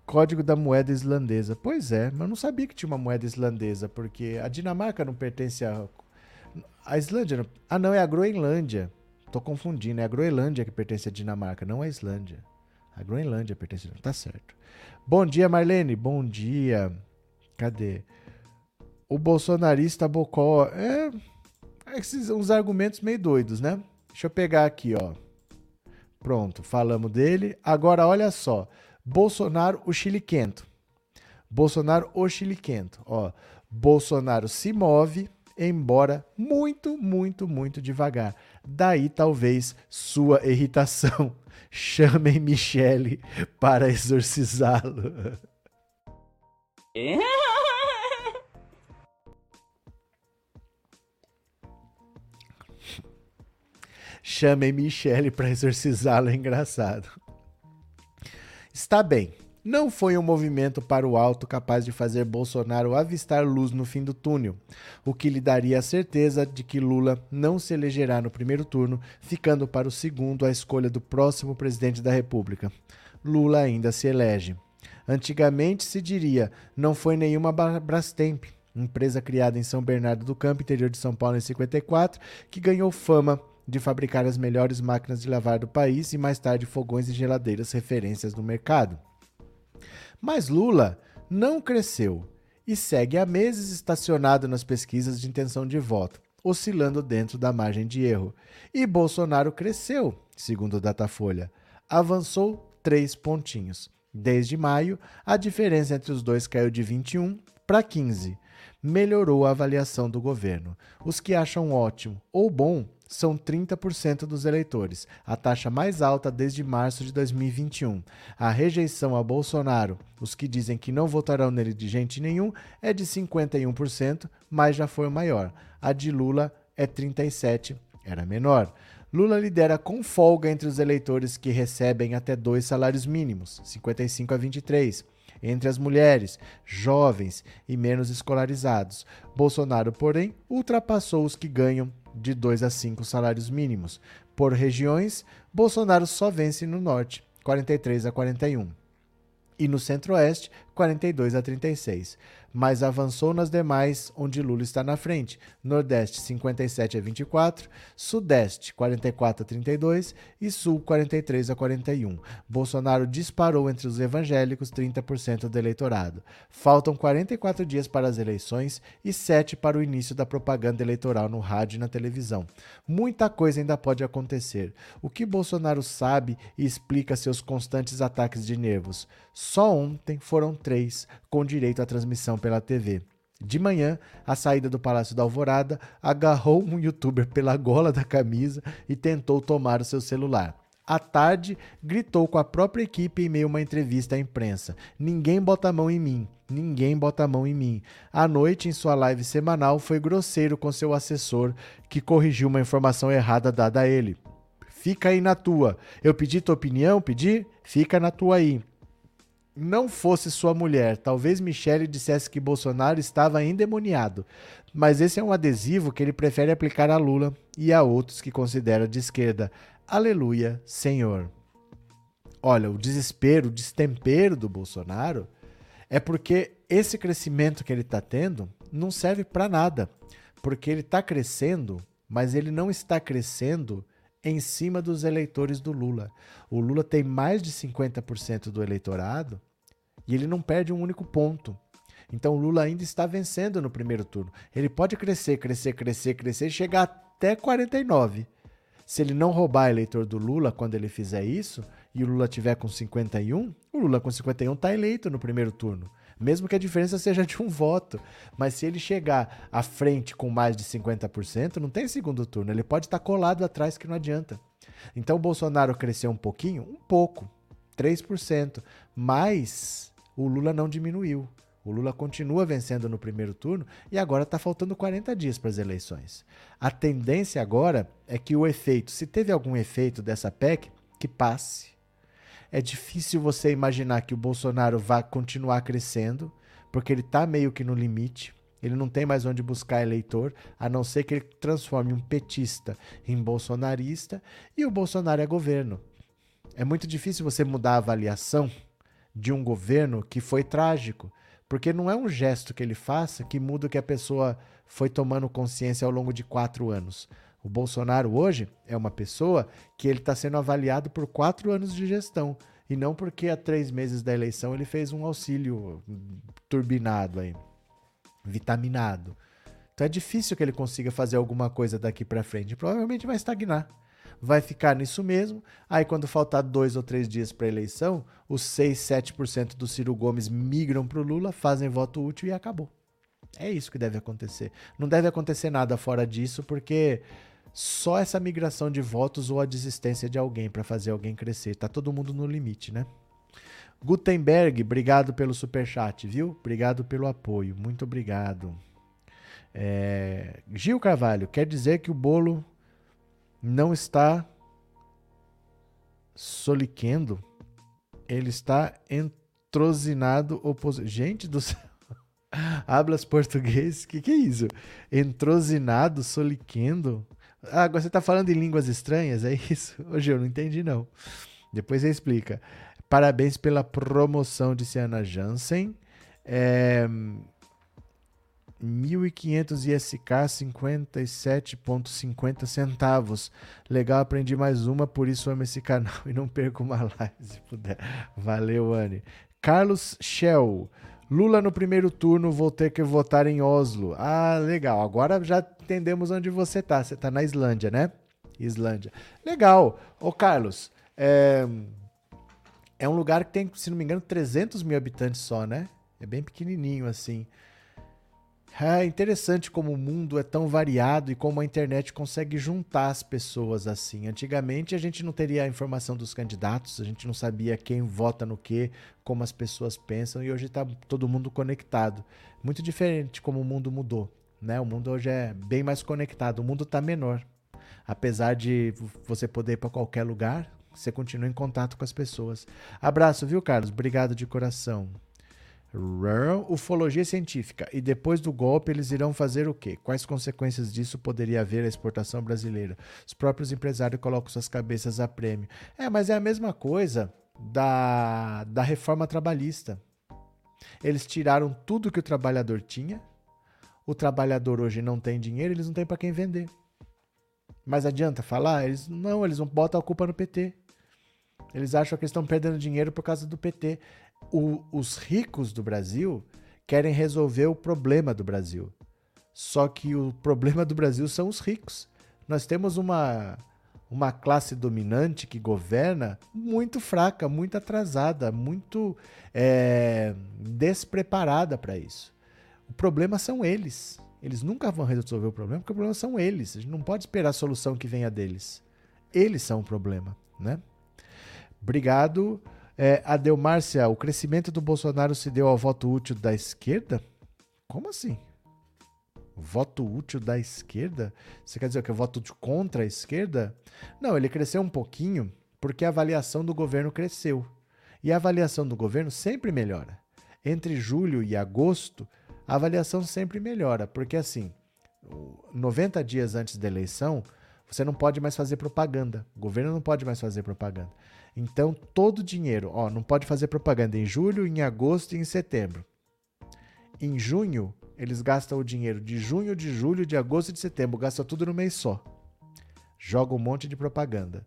Speaker 1: Código da moeda islandesa. Pois é, mas eu não sabia que tinha uma moeda islandesa, porque a Dinamarca não pertence a. A Islândia. Não... Ah, não, é a Groenlândia. Tô confundindo, é a Groenlândia que pertence à Dinamarca, não a Islândia. A Groenlândia pertence. Tá certo. Bom dia, Marlene. Bom dia. Cadê? O bolsonarista Bocó. É. Esses uns argumentos meio doidos, né? Deixa eu pegar aqui, ó. Pronto, falamos dele. Agora, olha só. Bolsonaro, o Chile quento. Bolsonaro, o Chile quento. Ó, Bolsonaro se move, embora muito, muito, muito devagar. Daí talvez sua irritação. Chamem Michele para exorcizá-lo. Chamem Michele para exorcizá-lo, é engraçado. Está bem. Não foi um movimento para o alto capaz de fazer Bolsonaro avistar luz no fim do túnel, o que lhe daria a certeza de que Lula não se elegerá no primeiro turno, ficando para o segundo a escolha do próximo presidente da República. Lula ainda se elege. Antigamente se diria, não foi nenhuma Brastemp, empresa criada em São Bernardo do Campo, interior de São Paulo, em 54, que ganhou fama de fabricar as melhores máquinas de lavar do país e mais tarde fogões e geladeiras referências no mercado. Mas Lula não cresceu e segue há meses estacionado nas pesquisas de intenção de voto, oscilando dentro da margem de erro. E Bolsonaro cresceu, segundo o Datafolha. Avançou três pontinhos. Desde maio, a diferença entre os dois caiu de 21 para 15. Melhorou a avaliação do governo. Os que acham ótimo ou bom são 30% dos eleitores, a taxa mais alta desde março de 2021. A rejeição a Bolsonaro, os que dizem que não votarão nele de gente nenhum, é de 51%, mas já foi maior. A de Lula é 37%, era menor. Lula lidera com folga entre os eleitores que recebem até dois salários mínimos, 55 a 23 entre as mulheres, jovens e menos escolarizados. Bolsonaro, porém, ultrapassou os que ganham de 2 a 5 salários mínimos. Por regiões, Bolsonaro só vence no norte, 43 a 41. E no centro-oeste, 42 a 36 mas avançou nas demais, onde Lula está na frente. Nordeste 57 a 24, Sudeste 44 a 32 e Sul 43 a 41. Bolsonaro disparou entre os evangélicos 30% do eleitorado. Faltam 44 dias para as eleições e 7 para o início da propaganda eleitoral no rádio e na televisão. Muita coisa ainda pode acontecer. O que Bolsonaro sabe e explica seus constantes ataques de nervos? Só ontem foram três, com direito à transmissão pela TV. De manhã, à saída do Palácio da Alvorada, agarrou um youtuber pela gola da camisa e tentou tomar o seu celular. À tarde, gritou com a própria equipe em meio a uma entrevista à imprensa: Ninguém bota a mão em mim, ninguém bota a mão em mim. À noite, em sua live semanal, foi grosseiro com seu assessor, que corrigiu uma informação errada dada a ele. Fica aí na tua. Eu pedi tua opinião, pedi? Fica na tua aí não fosse sua mulher, talvez Michele dissesse que Bolsonaro estava endemoniado. Mas esse é um adesivo que ele prefere aplicar a Lula e a outros que considera de esquerda. Aleluia, Senhor. Olha, o desespero, o destempero do Bolsonaro é porque esse crescimento que ele está tendo não serve para nada. Porque ele está crescendo, mas ele não está crescendo em cima dos eleitores do Lula. O Lula tem mais de 50% do eleitorado e ele não perde um único ponto. Então o Lula ainda está vencendo no primeiro turno. Ele pode crescer, crescer, crescer, crescer, chegar até 49. Se ele não roubar eleitor do Lula quando ele fizer isso, e o Lula tiver com 51, o Lula com 51 está eleito no primeiro turno. Mesmo que a diferença seja de um voto. Mas se ele chegar à frente com mais de 50%, não tem segundo turno. Ele pode estar colado atrás que não adianta. Então o Bolsonaro cresceu um pouquinho? Um pouco. 3%. Mas o Lula não diminuiu. O Lula continua vencendo no primeiro turno e agora está faltando 40 dias para as eleições. A tendência agora é que o efeito, se teve algum efeito dessa PEC, que passe. É difícil você imaginar que o Bolsonaro vá continuar crescendo, porque ele está meio que no limite. Ele não tem mais onde buscar eleitor, a não ser que ele transforme um petista em bolsonarista e o Bolsonaro é governo. É muito difícil você mudar a avaliação de um governo que foi trágico, porque não é um gesto que ele faça que muda o que a pessoa foi tomando consciência ao longo de quatro anos. O Bolsonaro hoje é uma pessoa que ele está sendo avaliado por quatro anos de gestão e não porque há três meses da eleição ele fez um auxílio turbinado aí, vitaminado. Então é difícil que ele consiga fazer alguma coisa daqui para frente. Provavelmente vai estagnar vai ficar nisso mesmo. Aí, quando faltar dois ou três dias para a eleição, os 6, 7% do Ciro Gomes migram para o Lula, fazem voto útil e acabou. É isso que deve acontecer. Não deve acontecer nada fora disso, porque só essa migração de votos ou a desistência de alguém para fazer alguém crescer. Tá todo mundo no limite, né? Gutenberg, obrigado pelo superchat, viu? Obrigado pelo apoio. Muito obrigado. É... Gil Carvalho, quer dizer que o bolo não está soliquendo, ele está entrosinado opos... Gente do céu. Hablas português? Que que é isso? Entrosinado, soliquendo? Ah, você está falando em línguas estranhas, é isso? Hoje eu não entendi não. Depois você explica. Parabéns pela promoção, disse Ana Jansen. É, 1.500 ISK 57,50 centavos. Legal, aprendi mais uma, por isso amo esse canal e não perco uma live se puder. Valeu, Anne. Carlos Shell. Lula no primeiro turno, vou ter que votar em Oslo. Ah, legal. Agora já entendemos onde você tá. Você tá na Islândia, né? Islândia. Legal. Ô, Carlos, é... É um lugar que tem, se não me engano, 300 mil habitantes só, né? É bem pequenininho assim. É interessante como o mundo é tão variado e como a internet consegue juntar as pessoas assim. Antigamente a gente não teria a informação dos candidatos, a gente não sabia quem vota no que, como as pessoas pensam e hoje está todo mundo conectado. Muito diferente como o mundo mudou. Né? O mundo hoje é bem mais conectado, o mundo está menor. Apesar de você poder ir para qualquer lugar, você continua em contato com as pessoas. Abraço, viu, Carlos? Obrigado de coração. Ufologia científica. E depois do golpe, eles irão fazer o quê? Quais consequências disso poderia haver à exportação brasileira? Os próprios empresários colocam suas cabeças a prêmio. É, mas é a mesma coisa da, da reforma trabalhista. Eles tiraram tudo que o trabalhador tinha. O trabalhador hoje não tem dinheiro, eles não têm para quem vender. Mas adianta falar? Eles não, eles não botam a culpa no PT. Eles acham que estão perdendo dinheiro por causa do PT o, os ricos do Brasil querem resolver o problema do Brasil. Só que o problema do Brasil são os ricos. Nós temos uma, uma classe dominante que governa muito fraca, muito atrasada, muito é, despreparada para isso. O problema são eles. Eles nunca vão resolver o problema, porque o problema são eles. A gente não pode esperar a solução que venha deles. Eles são o problema, né? Obrigado. É, Adelmárcia, o crescimento do Bolsonaro se deu ao voto útil da esquerda? Como assim? Voto útil da esquerda? Você quer dizer que é voto contra a esquerda? Não, ele cresceu um pouquinho porque a avaliação do governo cresceu. E a avaliação do governo sempre melhora. Entre julho e agosto, a avaliação sempre melhora, porque assim, 90 dias antes da eleição, você não pode mais fazer propaganda. O governo não pode mais fazer propaganda. Então, todo o dinheiro, ó, não pode fazer propaganda em julho, em agosto e em setembro. Em junho, eles gastam o dinheiro de junho, de julho, de agosto e de setembro, gastam tudo no mês só. Joga um monte de propaganda.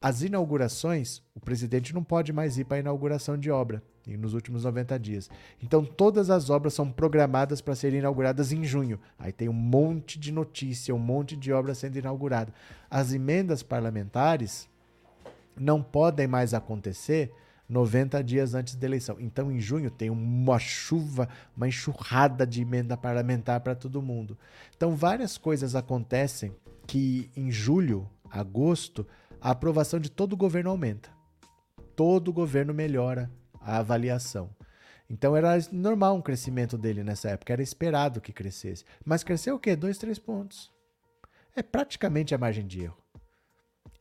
Speaker 1: As inaugurações, o presidente não pode mais ir para a inauguração de obra nos últimos 90 dias. Então, todas as obras são programadas para serem inauguradas em junho. Aí tem um monte de notícia, um monte de obra sendo inaugurada. As emendas parlamentares, não podem mais acontecer 90 dias antes da eleição. Então, em junho, tem uma chuva, uma enxurrada de emenda parlamentar para todo mundo. Então, várias coisas acontecem que em julho, agosto, a aprovação de todo o governo aumenta. Todo o governo melhora a avaliação. Então era normal um crescimento dele nessa época, era esperado que crescesse. Mas cresceu o quê? Dois, três pontos. É praticamente a margem de erro.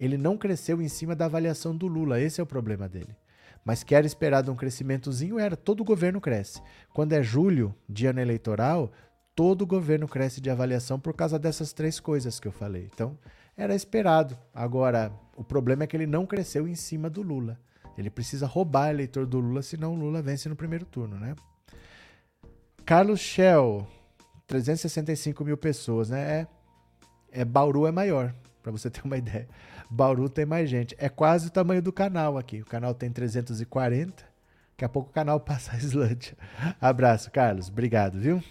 Speaker 1: Ele não cresceu em cima da avaliação do Lula, esse é o problema dele. Mas que era esperado um crescimentozinho, era. Todo o governo cresce. Quando é julho, de ano eleitoral, todo o governo cresce de avaliação por causa dessas três coisas que eu falei. Então, era esperado. Agora, o problema é que ele não cresceu em cima do Lula. Ele precisa roubar eleitor do Lula, senão o Lula vence no primeiro turno, né? Carlos Shell, 365 mil pessoas, né? É, é Bauru é maior, para você ter uma ideia. Bauru tem mais gente. É quase o tamanho do canal aqui. O canal tem 340. Daqui a pouco o canal passa a Islândia. Abraço, Carlos. Obrigado, viu?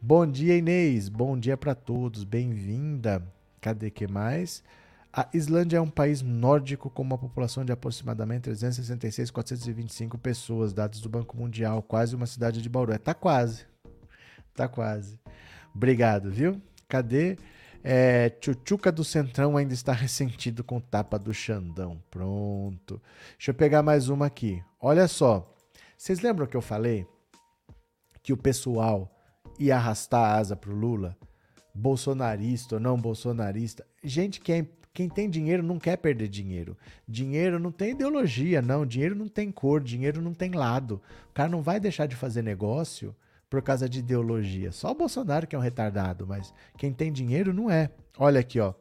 Speaker 1: Bom dia, Inês. Bom dia para todos. Bem-vinda. Cadê que mais? A Islândia é um país nórdico com uma população de aproximadamente 366.425 pessoas, dados do Banco Mundial, quase uma cidade de Bauru. É, tá quase. Tá quase. Obrigado, viu? Cadê? É, Tchutchuca do Centrão ainda está ressentido com tapa do Xandão. Pronto. Deixa eu pegar mais uma aqui. Olha só. Vocês lembram que eu falei que o pessoal ia arrastar a asa pro Lula? Bolsonarista ou não bolsonarista? Gente que quem tem dinheiro não quer perder dinheiro. Dinheiro não tem ideologia, não. Dinheiro não tem cor, dinheiro não tem lado. O cara não vai deixar de fazer negócio por causa de ideologia. Só o Bolsonaro que é um retardado, mas quem tem dinheiro não é. Olha aqui, ó.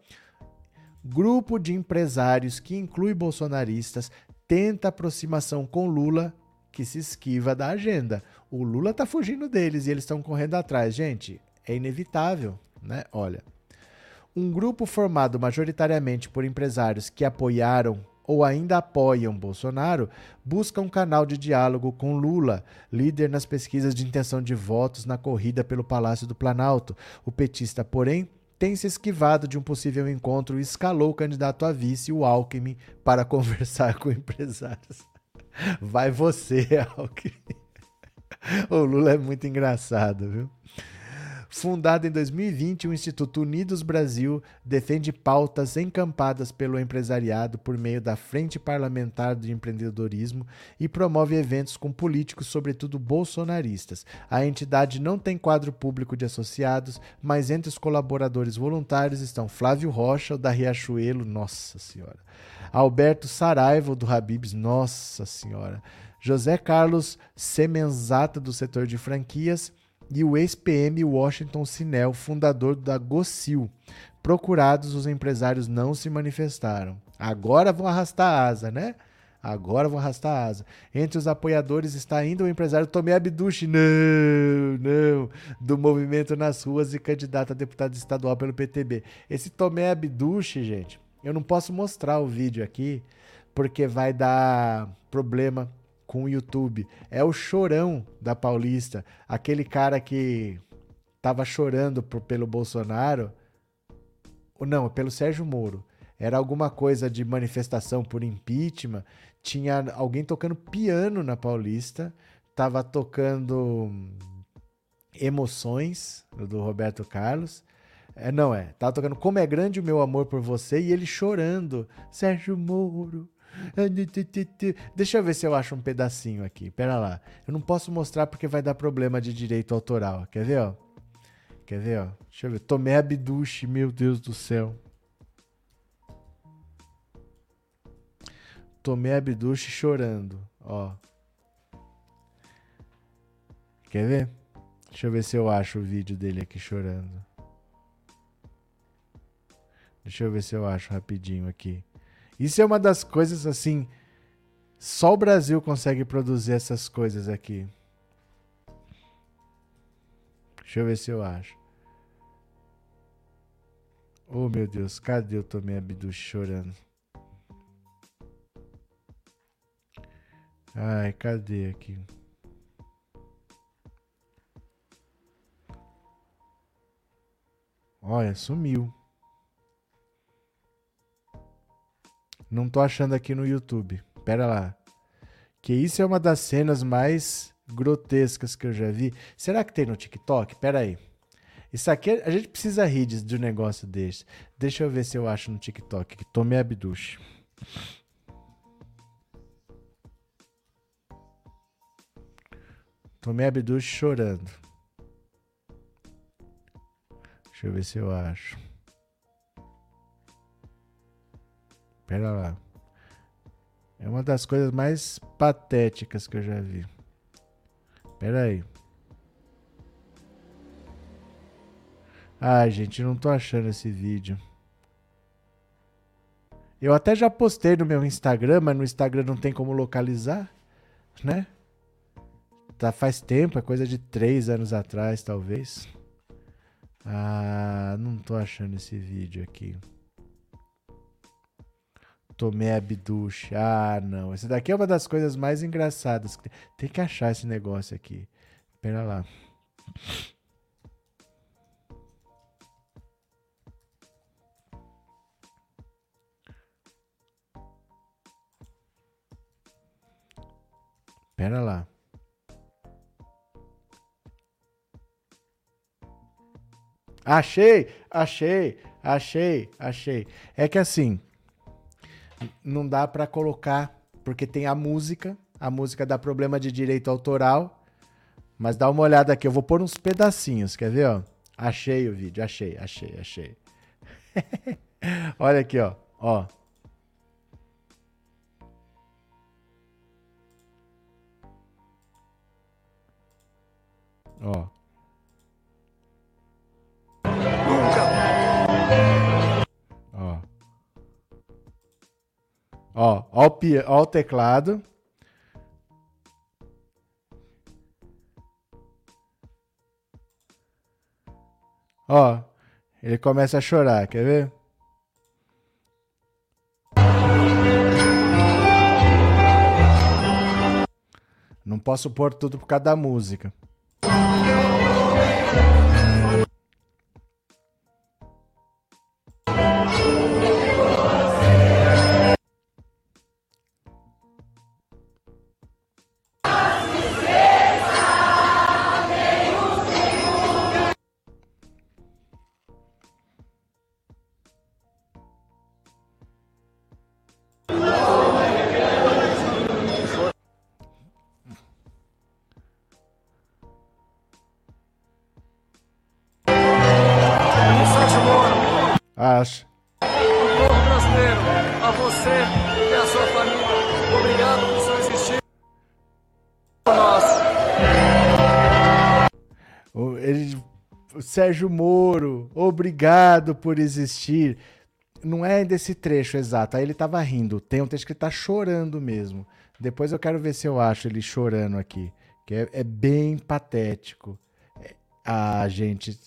Speaker 1: Grupo de empresários que inclui bolsonaristas tenta aproximação com Lula que se esquiva da agenda. O Lula tá fugindo deles e eles estão correndo atrás. Gente, é inevitável, né? Olha, um grupo formado majoritariamente por empresários que apoiaram ou ainda apoiam Bolsonaro, busca um canal de diálogo com Lula, líder nas pesquisas de intenção de votos na corrida pelo Palácio do Planalto. O petista, porém, tem se esquivado de um possível encontro e escalou o candidato a vice, o Alckmin, para conversar com empresários. Vai você, Alckmin. O Lula é muito engraçado, viu? Fundado em 2020, o Instituto Unidos Brasil defende pautas encampadas pelo empresariado por meio da Frente Parlamentar de Empreendedorismo e promove eventos com políticos, sobretudo bolsonaristas. A entidade não tem quadro público de associados, mas entre os colaboradores voluntários estão Flávio Rocha, da Riachuelo, nossa senhora, Alberto Saraiva, do Habibs, nossa senhora, José Carlos Semenzata, do setor de franquias e o ex-PM Washington Sinel, fundador da Gocil. Procurados, os empresários não se manifestaram. Agora vão arrastar a asa, né? Agora vão arrastar a asa. Entre os apoiadores está ainda o empresário Tomé Abduch, não, não, do movimento nas ruas e candidato a deputado estadual pelo PTB. Esse Tomé Abduch, gente, eu não posso mostrar o vídeo aqui porque vai dar problema com o YouTube. É o chorão da Paulista, aquele cara que tava chorando por, pelo Bolsonaro. Não, pelo Sérgio Moro. Era alguma coisa de manifestação por impeachment. Tinha alguém tocando piano na Paulista. Tava tocando Emoções, do Roberto Carlos. É, não é. Tava tocando Como é Grande o Meu Amor por Você e ele chorando. Sérgio Moro, Deixa eu ver se eu acho um pedacinho aqui. Pera lá. Eu não posso mostrar porque vai dar problema de direito autoral. Quer ver, ó? Quer ver, ó? Deixa eu ver. Tomé Abduche, meu Deus do céu. Tomé Abduche chorando, ó. Quer ver? Deixa eu ver se eu acho o vídeo dele aqui chorando. Deixa eu ver se eu acho rapidinho aqui. Isso é uma das coisas assim. Só o Brasil consegue produzir essas coisas aqui. Deixa eu ver se eu acho. Oh meu Deus, cadê o Tomé Abdu chorando? Ai, cadê aqui? Olha, sumiu. Não tô achando aqui no YouTube. Pera lá. Que isso é uma das cenas mais grotescas que eu já vi. Será que tem no TikTok? Pera aí. Isso aqui, a gente precisa rir de um negócio desse. Deixa eu ver se eu acho no TikTok. Que Tomé Abduche. Tomé Abduche chorando. Deixa eu ver se eu acho. Pera lá. É uma das coisas mais patéticas que eu já vi. Pera aí. Ai, gente, não tô achando esse vídeo. Eu até já postei no meu Instagram, mas no Instagram não tem como localizar, né? Tá faz tempo, é coisa de três anos atrás, talvez. Ah, não tô achando esse vídeo aqui. Tomé Abduch. Ah, não. Esse daqui é uma das coisas mais engraçadas. Tem que achar esse negócio aqui. Pera lá. Pera lá. Achei, achei, achei, achei. É que assim, não dá para colocar, porque tem a música, a música dá problema de direito autoral. Mas dá uma olhada aqui, eu vou pôr uns pedacinhos, quer ver, ó? Achei o vídeo, achei, achei, achei. Olha aqui, ó, ó. Ó. Ó, ó ó o teclado. Ó, ele começa a chorar, quer ver? Não posso pôr tudo por causa da música. Sérgio Moro, obrigado por existir. Não é desse trecho exato, aí ele tava rindo. Tem um trecho que ele tá chorando mesmo. Depois eu quero ver se eu acho ele chorando aqui. Que é, é bem patético. Ah, gente.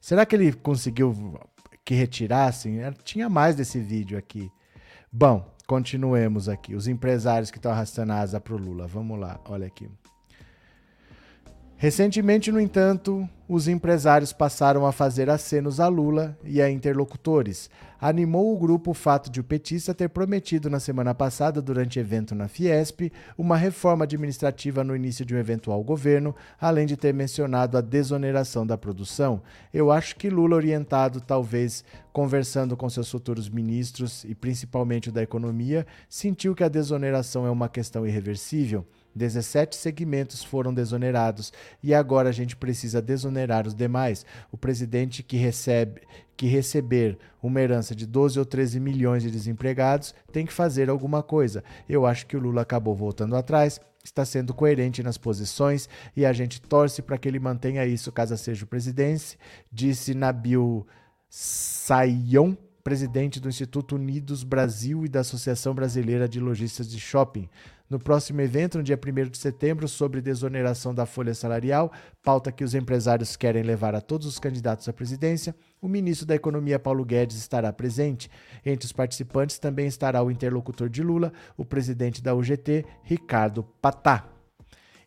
Speaker 1: Será que ele conseguiu que retirassem? É, tinha mais desse vídeo aqui. Bom, continuemos aqui. Os empresários que estão arrastando a asa pro Lula. Vamos lá, olha aqui. Recentemente, no entanto, os empresários passaram a fazer acenos a Lula e a interlocutores. Animou o grupo o fato de o petista ter prometido na semana passada, durante evento na Fiesp, uma reforma administrativa no início de um eventual governo, além de ter mencionado a desoneração da produção. Eu acho que Lula, orientado talvez conversando com seus futuros ministros e principalmente o da economia, sentiu que a desoneração é uma questão irreversível. 17 segmentos foram desonerados e agora a gente precisa desonerar os demais. O presidente que recebe que receber uma herança de 12 ou 13 milhões de desempregados tem que fazer alguma coisa. Eu acho que o Lula acabou voltando atrás, está sendo coerente nas posições e a gente torce para que ele mantenha isso caso seja o presidente, disse Nabil Sayon, presidente do Instituto Unidos Brasil e da Associação Brasileira de Lojistas de Shopping. No próximo evento, no dia 1 de setembro, sobre desoneração da folha salarial, pauta que os empresários querem levar a todos os candidatos à presidência, o ministro da Economia Paulo Guedes estará presente. Entre os participantes também estará o interlocutor de Lula, o presidente da UGT, Ricardo Patá.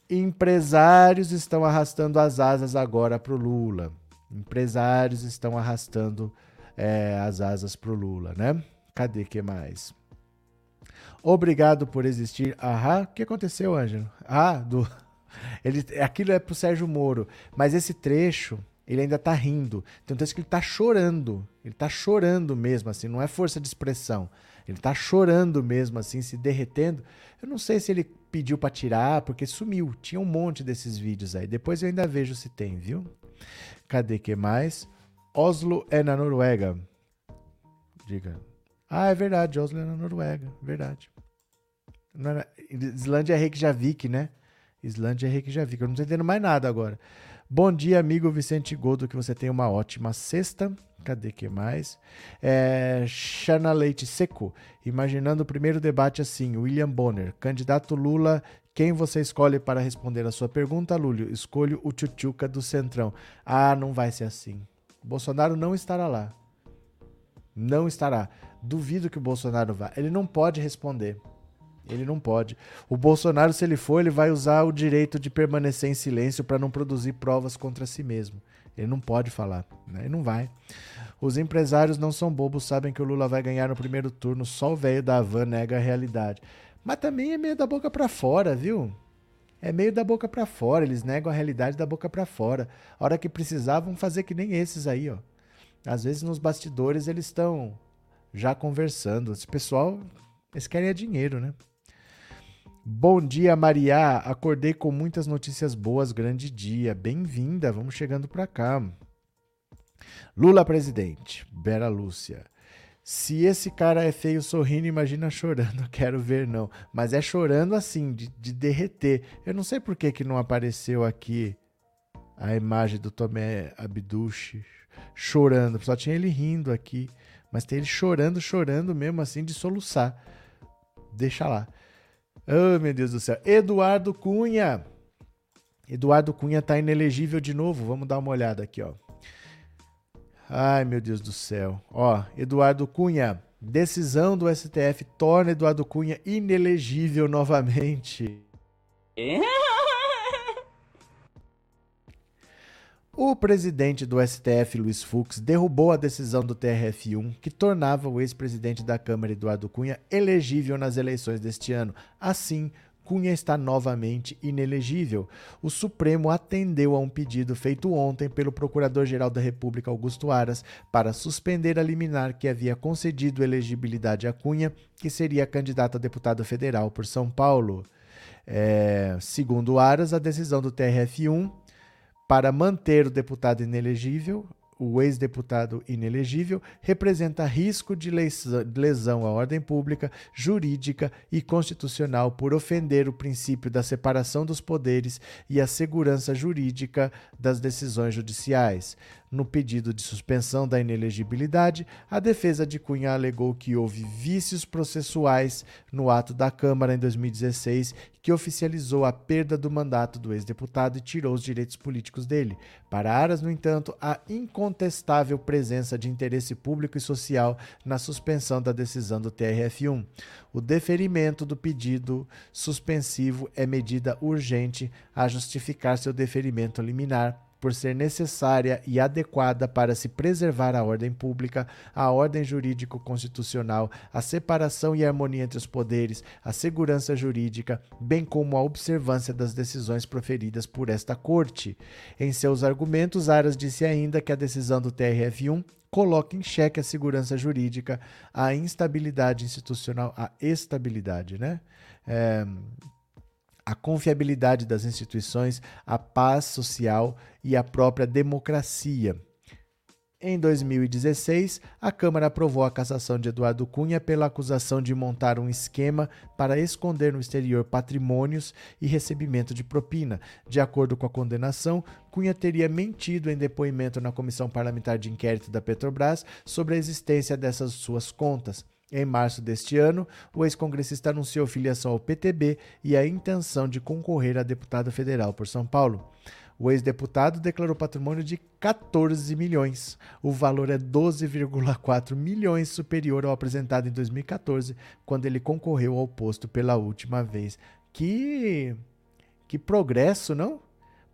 Speaker 1: Empresários estão arrastando as asas agora para o Lula. Empresários estão arrastando é, as asas para o Lula, né? Cadê que mais? Obrigado por existir. Aham. O que aconteceu, Ângelo? Ah, do. Ele, aquilo é pro Sérgio Moro. Mas esse trecho, ele ainda tá rindo. Tem um texto que ele tá chorando. Ele tá chorando mesmo, assim. Não é força de expressão. Ele tá chorando mesmo, assim, se derretendo. Eu não sei se ele pediu para tirar, porque sumiu. Tinha um monte desses vídeos aí. Depois eu ainda vejo se tem, viu? Cadê que mais? Oslo é na Noruega. Diga. Ah, é verdade. Oslo é na Noruega. Verdade. Não era, Islândia é Reykjavik, né? Islândia é Reykjavik. Eu não tô entendendo mais nada agora. Bom dia, amigo Vicente Godo, que você tenha uma ótima sexta. Cadê que mais? É, Leite Seco, imaginando o primeiro debate assim, William Bonner, candidato Lula, quem você escolhe para responder a sua pergunta, Lúlio? Escolho o Tchutchuca do Centrão. Ah, não vai ser assim. Bolsonaro não estará lá. Não estará. Duvido que o Bolsonaro vá. Ele não pode responder. Ele não pode. O Bolsonaro, se ele for, ele vai usar o direito de permanecer em silêncio para não produzir provas contra si mesmo. Ele não pode falar, né? Ele não vai. Os empresários não são bobos, sabem que o Lula vai ganhar no primeiro turno, só o velho da van nega a realidade. Mas também é meio da boca para fora, viu? É meio da boca para fora, eles negam a realidade da boca para fora. A hora que precisavam fazer que nem esses aí, ó. Às vezes nos bastidores eles estão já conversando. Esse pessoal, eles querem é dinheiro, né? Bom dia, Maria. Acordei com muitas notícias boas. Grande dia. Bem-vinda. Vamos chegando para cá. Lula presidente. Bera Lúcia. Se esse cara é feio sorrindo, imagina chorando. Quero ver, não. Mas é chorando assim, de, de derreter. Eu não sei por que, que não apareceu aqui a imagem do Tomé Abduche chorando. Só tinha ele rindo aqui. Mas tem ele chorando, chorando mesmo assim, de soluçar. Deixa lá. Oh, meu Deus do céu. Eduardo Cunha. Eduardo Cunha tá inelegível de novo. Vamos dar uma olhada aqui, ó. Ai, meu Deus do céu. Ó, Eduardo Cunha. Decisão do STF torna Eduardo Cunha inelegível novamente. O presidente do STF, Luiz Fux, derrubou a decisão do TRF1 que tornava o ex-presidente da Câmara, Eduardo Cunha, elegível nas eleições deste ano. Assim, Cunha está novamente inelegível. O Supremo atendeu a um pedido feito ontem pelo Procurador-Geral da República, Augusto Aras, para suspender a liminar que havia concedido elegibilidade a Cunha, que seria candidato a deputado federal por São Paulo. É, segundo Aras, a decisão do TRF1 para manter o deputado inelegível, o ex-deputado inelegível, representa risco de lesão à ordem pública, jurídica e constitucional por ofender o princípio da separação dos poderes e a segurança jurídica das decisões judiciais. No pedido de suspensão da inelegibilidade, a defesa de Cunha alegou que houve vícios processuais no ato da Câmara em 2016 que oficializou a perda do mandato do ex-deputado e tirou os direitos políticos dele. Para Aras, no entanto, há incontestável presença de interesse público e social na suspensão da decisão do TRF1. O deferimento do pedido suspensivo é medida urgente a justificar seu deferimento liminar por ser necessária e adequada para se preservar a ordem pública, a ordem jurídico-constitucional, a separação e harmonia entre os poderes, a segurança jurídica, bem como a observância das decisões proferidas por esta Corte. Em seus argumentos, Aras disse ainda que a decisão do TRF1 coloca em xeque a segurança jurídica, a instabilidade institucional, a estabilidade, né? É, a confiabilidade das instituições, a paz social e a própria democracia. Em 2016, a Câmara aprovou a cassação de Eduardo Cunha pela acusação de montar um esquema para esconder no exterior patrimônios e recebimento de propina. De acordo com a condenação, Cunha teria mentido em depoimento na Comissão Parlamentar de Inquérito da Petrobras sobre a existência dessas suas contas. Em março deste ano, o ex-congressista anunciou filiação ao PTB e a intenção de concorrer a deputado federal por São Paulo. O ex-deputado declarou patrimônio de 14 milhões. O valor é 12,4 milhões superior ao apresentado em 2014, quando ele concorreu ao posto pela última vez. Que que progresso, não?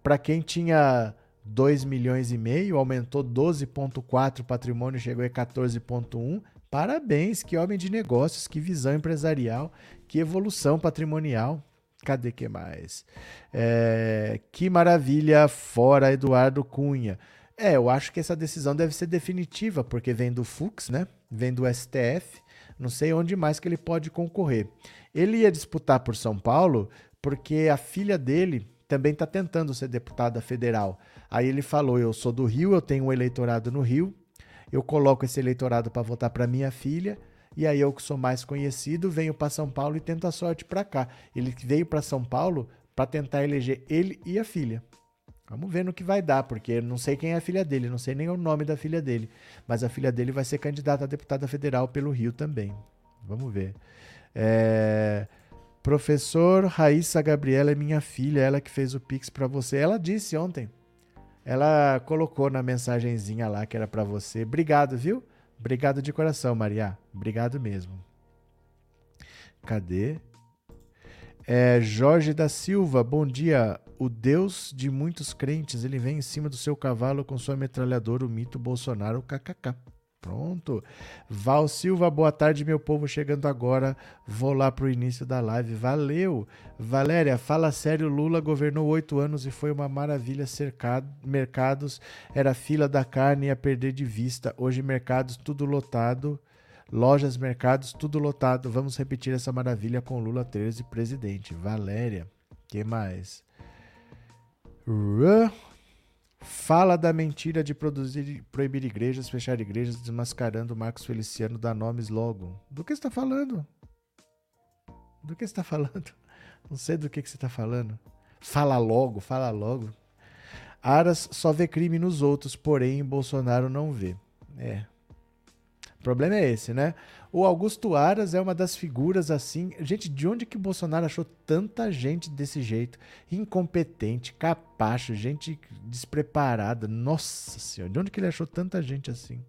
Speaker 1: Para quem tinha 2 milhões e meio, aumentou 12,4 patrimônio, chegou a 14,1. Parabéns, que homem de negócios, que visão empresarial, que evolução patrimonial. Cadê que mais? É, que maravilha, fora Eduardo Cunha. É, eu acho que essa decisão deve ser definitiva, porque vem do Fux, né? Vem do STF. Não sei onde mais que ele pode concorrer. Ele ia disputar por São Paulo porque a filha dele também está tentando ser deputada federal. Aí ele falou: Eu sou do Rio, eu tenho um eleitorado no Rio, eu coloco esse eleitorado para votar para minha filha, e aí eu que sou mais conhecido venho para São Paulo e tento a sorte para cá. Ele veio para São Paulo para tentar eleger ele e a filha. Vamos ver no que vai dar, porque eu não sei quem é a filha dele, não sei nem o nome da filha dele, mas a filha dele vai ser candidata a deputada federal pelo Rio também. Vamos ver. É... Professor Raíssa Gabriela é minha filha, ela que fez o pix para você. Ela disse ontem. Ela colocou na mensagenzinha lá que era para você. Obrigado, viu? Obrigado de coração, Maria. Obrigado mesmo. Cadê? É, Jorge da Silva, bom dia. O Deus de muitos crentes, ele vem em cima do seu cavalo com sua metralhadora, o mito Bolsonaro, kkk. Pronto. Val Silva, boa tarde, meu povo. Chegando agora, vou lá pro início da live. Valeu. Valéria, fala sério. Lula governou oito anos e foi uma maravilha. Cercado, mercados era fila da carne a perder de vista. Hoje, mercados tudo lotado. Lojas, mercados, tudo lotado. Vamos repetir essa maravilha com Lula 13, presidente. Valéria, que mais? Fala da mentira de produzir, proibir igrejas, fechar igrejas, desmascarando Marcos Feliciano da nomes logo. Do que está falando? Do que está falando? Não sei do que, que você está falando. Fala logo, fala logo. Aras só vê crime nos outros, porém Bolsonaro não vê. É, o problema é esse, né? O Augusto Aras é uma das figuras assim. Gente, de onde que o Bolsonaro achou tanta gente desse jeito? Incompetente, capacho, gente despreparada. Nossa senhora, de onde que ele achou tanta gente assim?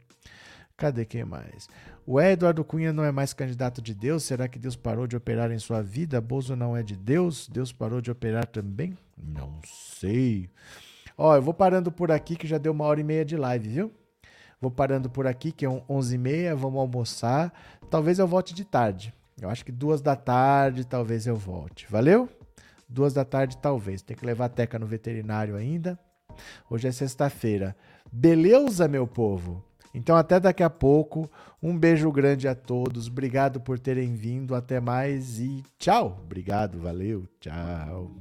Speaker 1: Cadê quem mais? O Eduardo Cunha não é mais candidato de Deus? Será que Deus parou de operar em sua vida? Bozo não é de Deus? Deus parou de operar também? Não sei. Ó, eu vou parando por aqui que já deu uma hora e meia de live, viu? Vou parando por aqui, que é 11h30, vamos almoçar. Talvez eu volte de tarde. Eu acho que duas da tarde talvez eu volte. Valeu? Duas da tarde talvez. Tem que levar a Teca no veterinário ainda. Hoje é sexta-feira. Beleza, meu povo? Então até daqui a pouco. Um beijo grande a todos. Obrigado por terem vindo. Até mais e tchau. Obrigado, valeu. Tchau.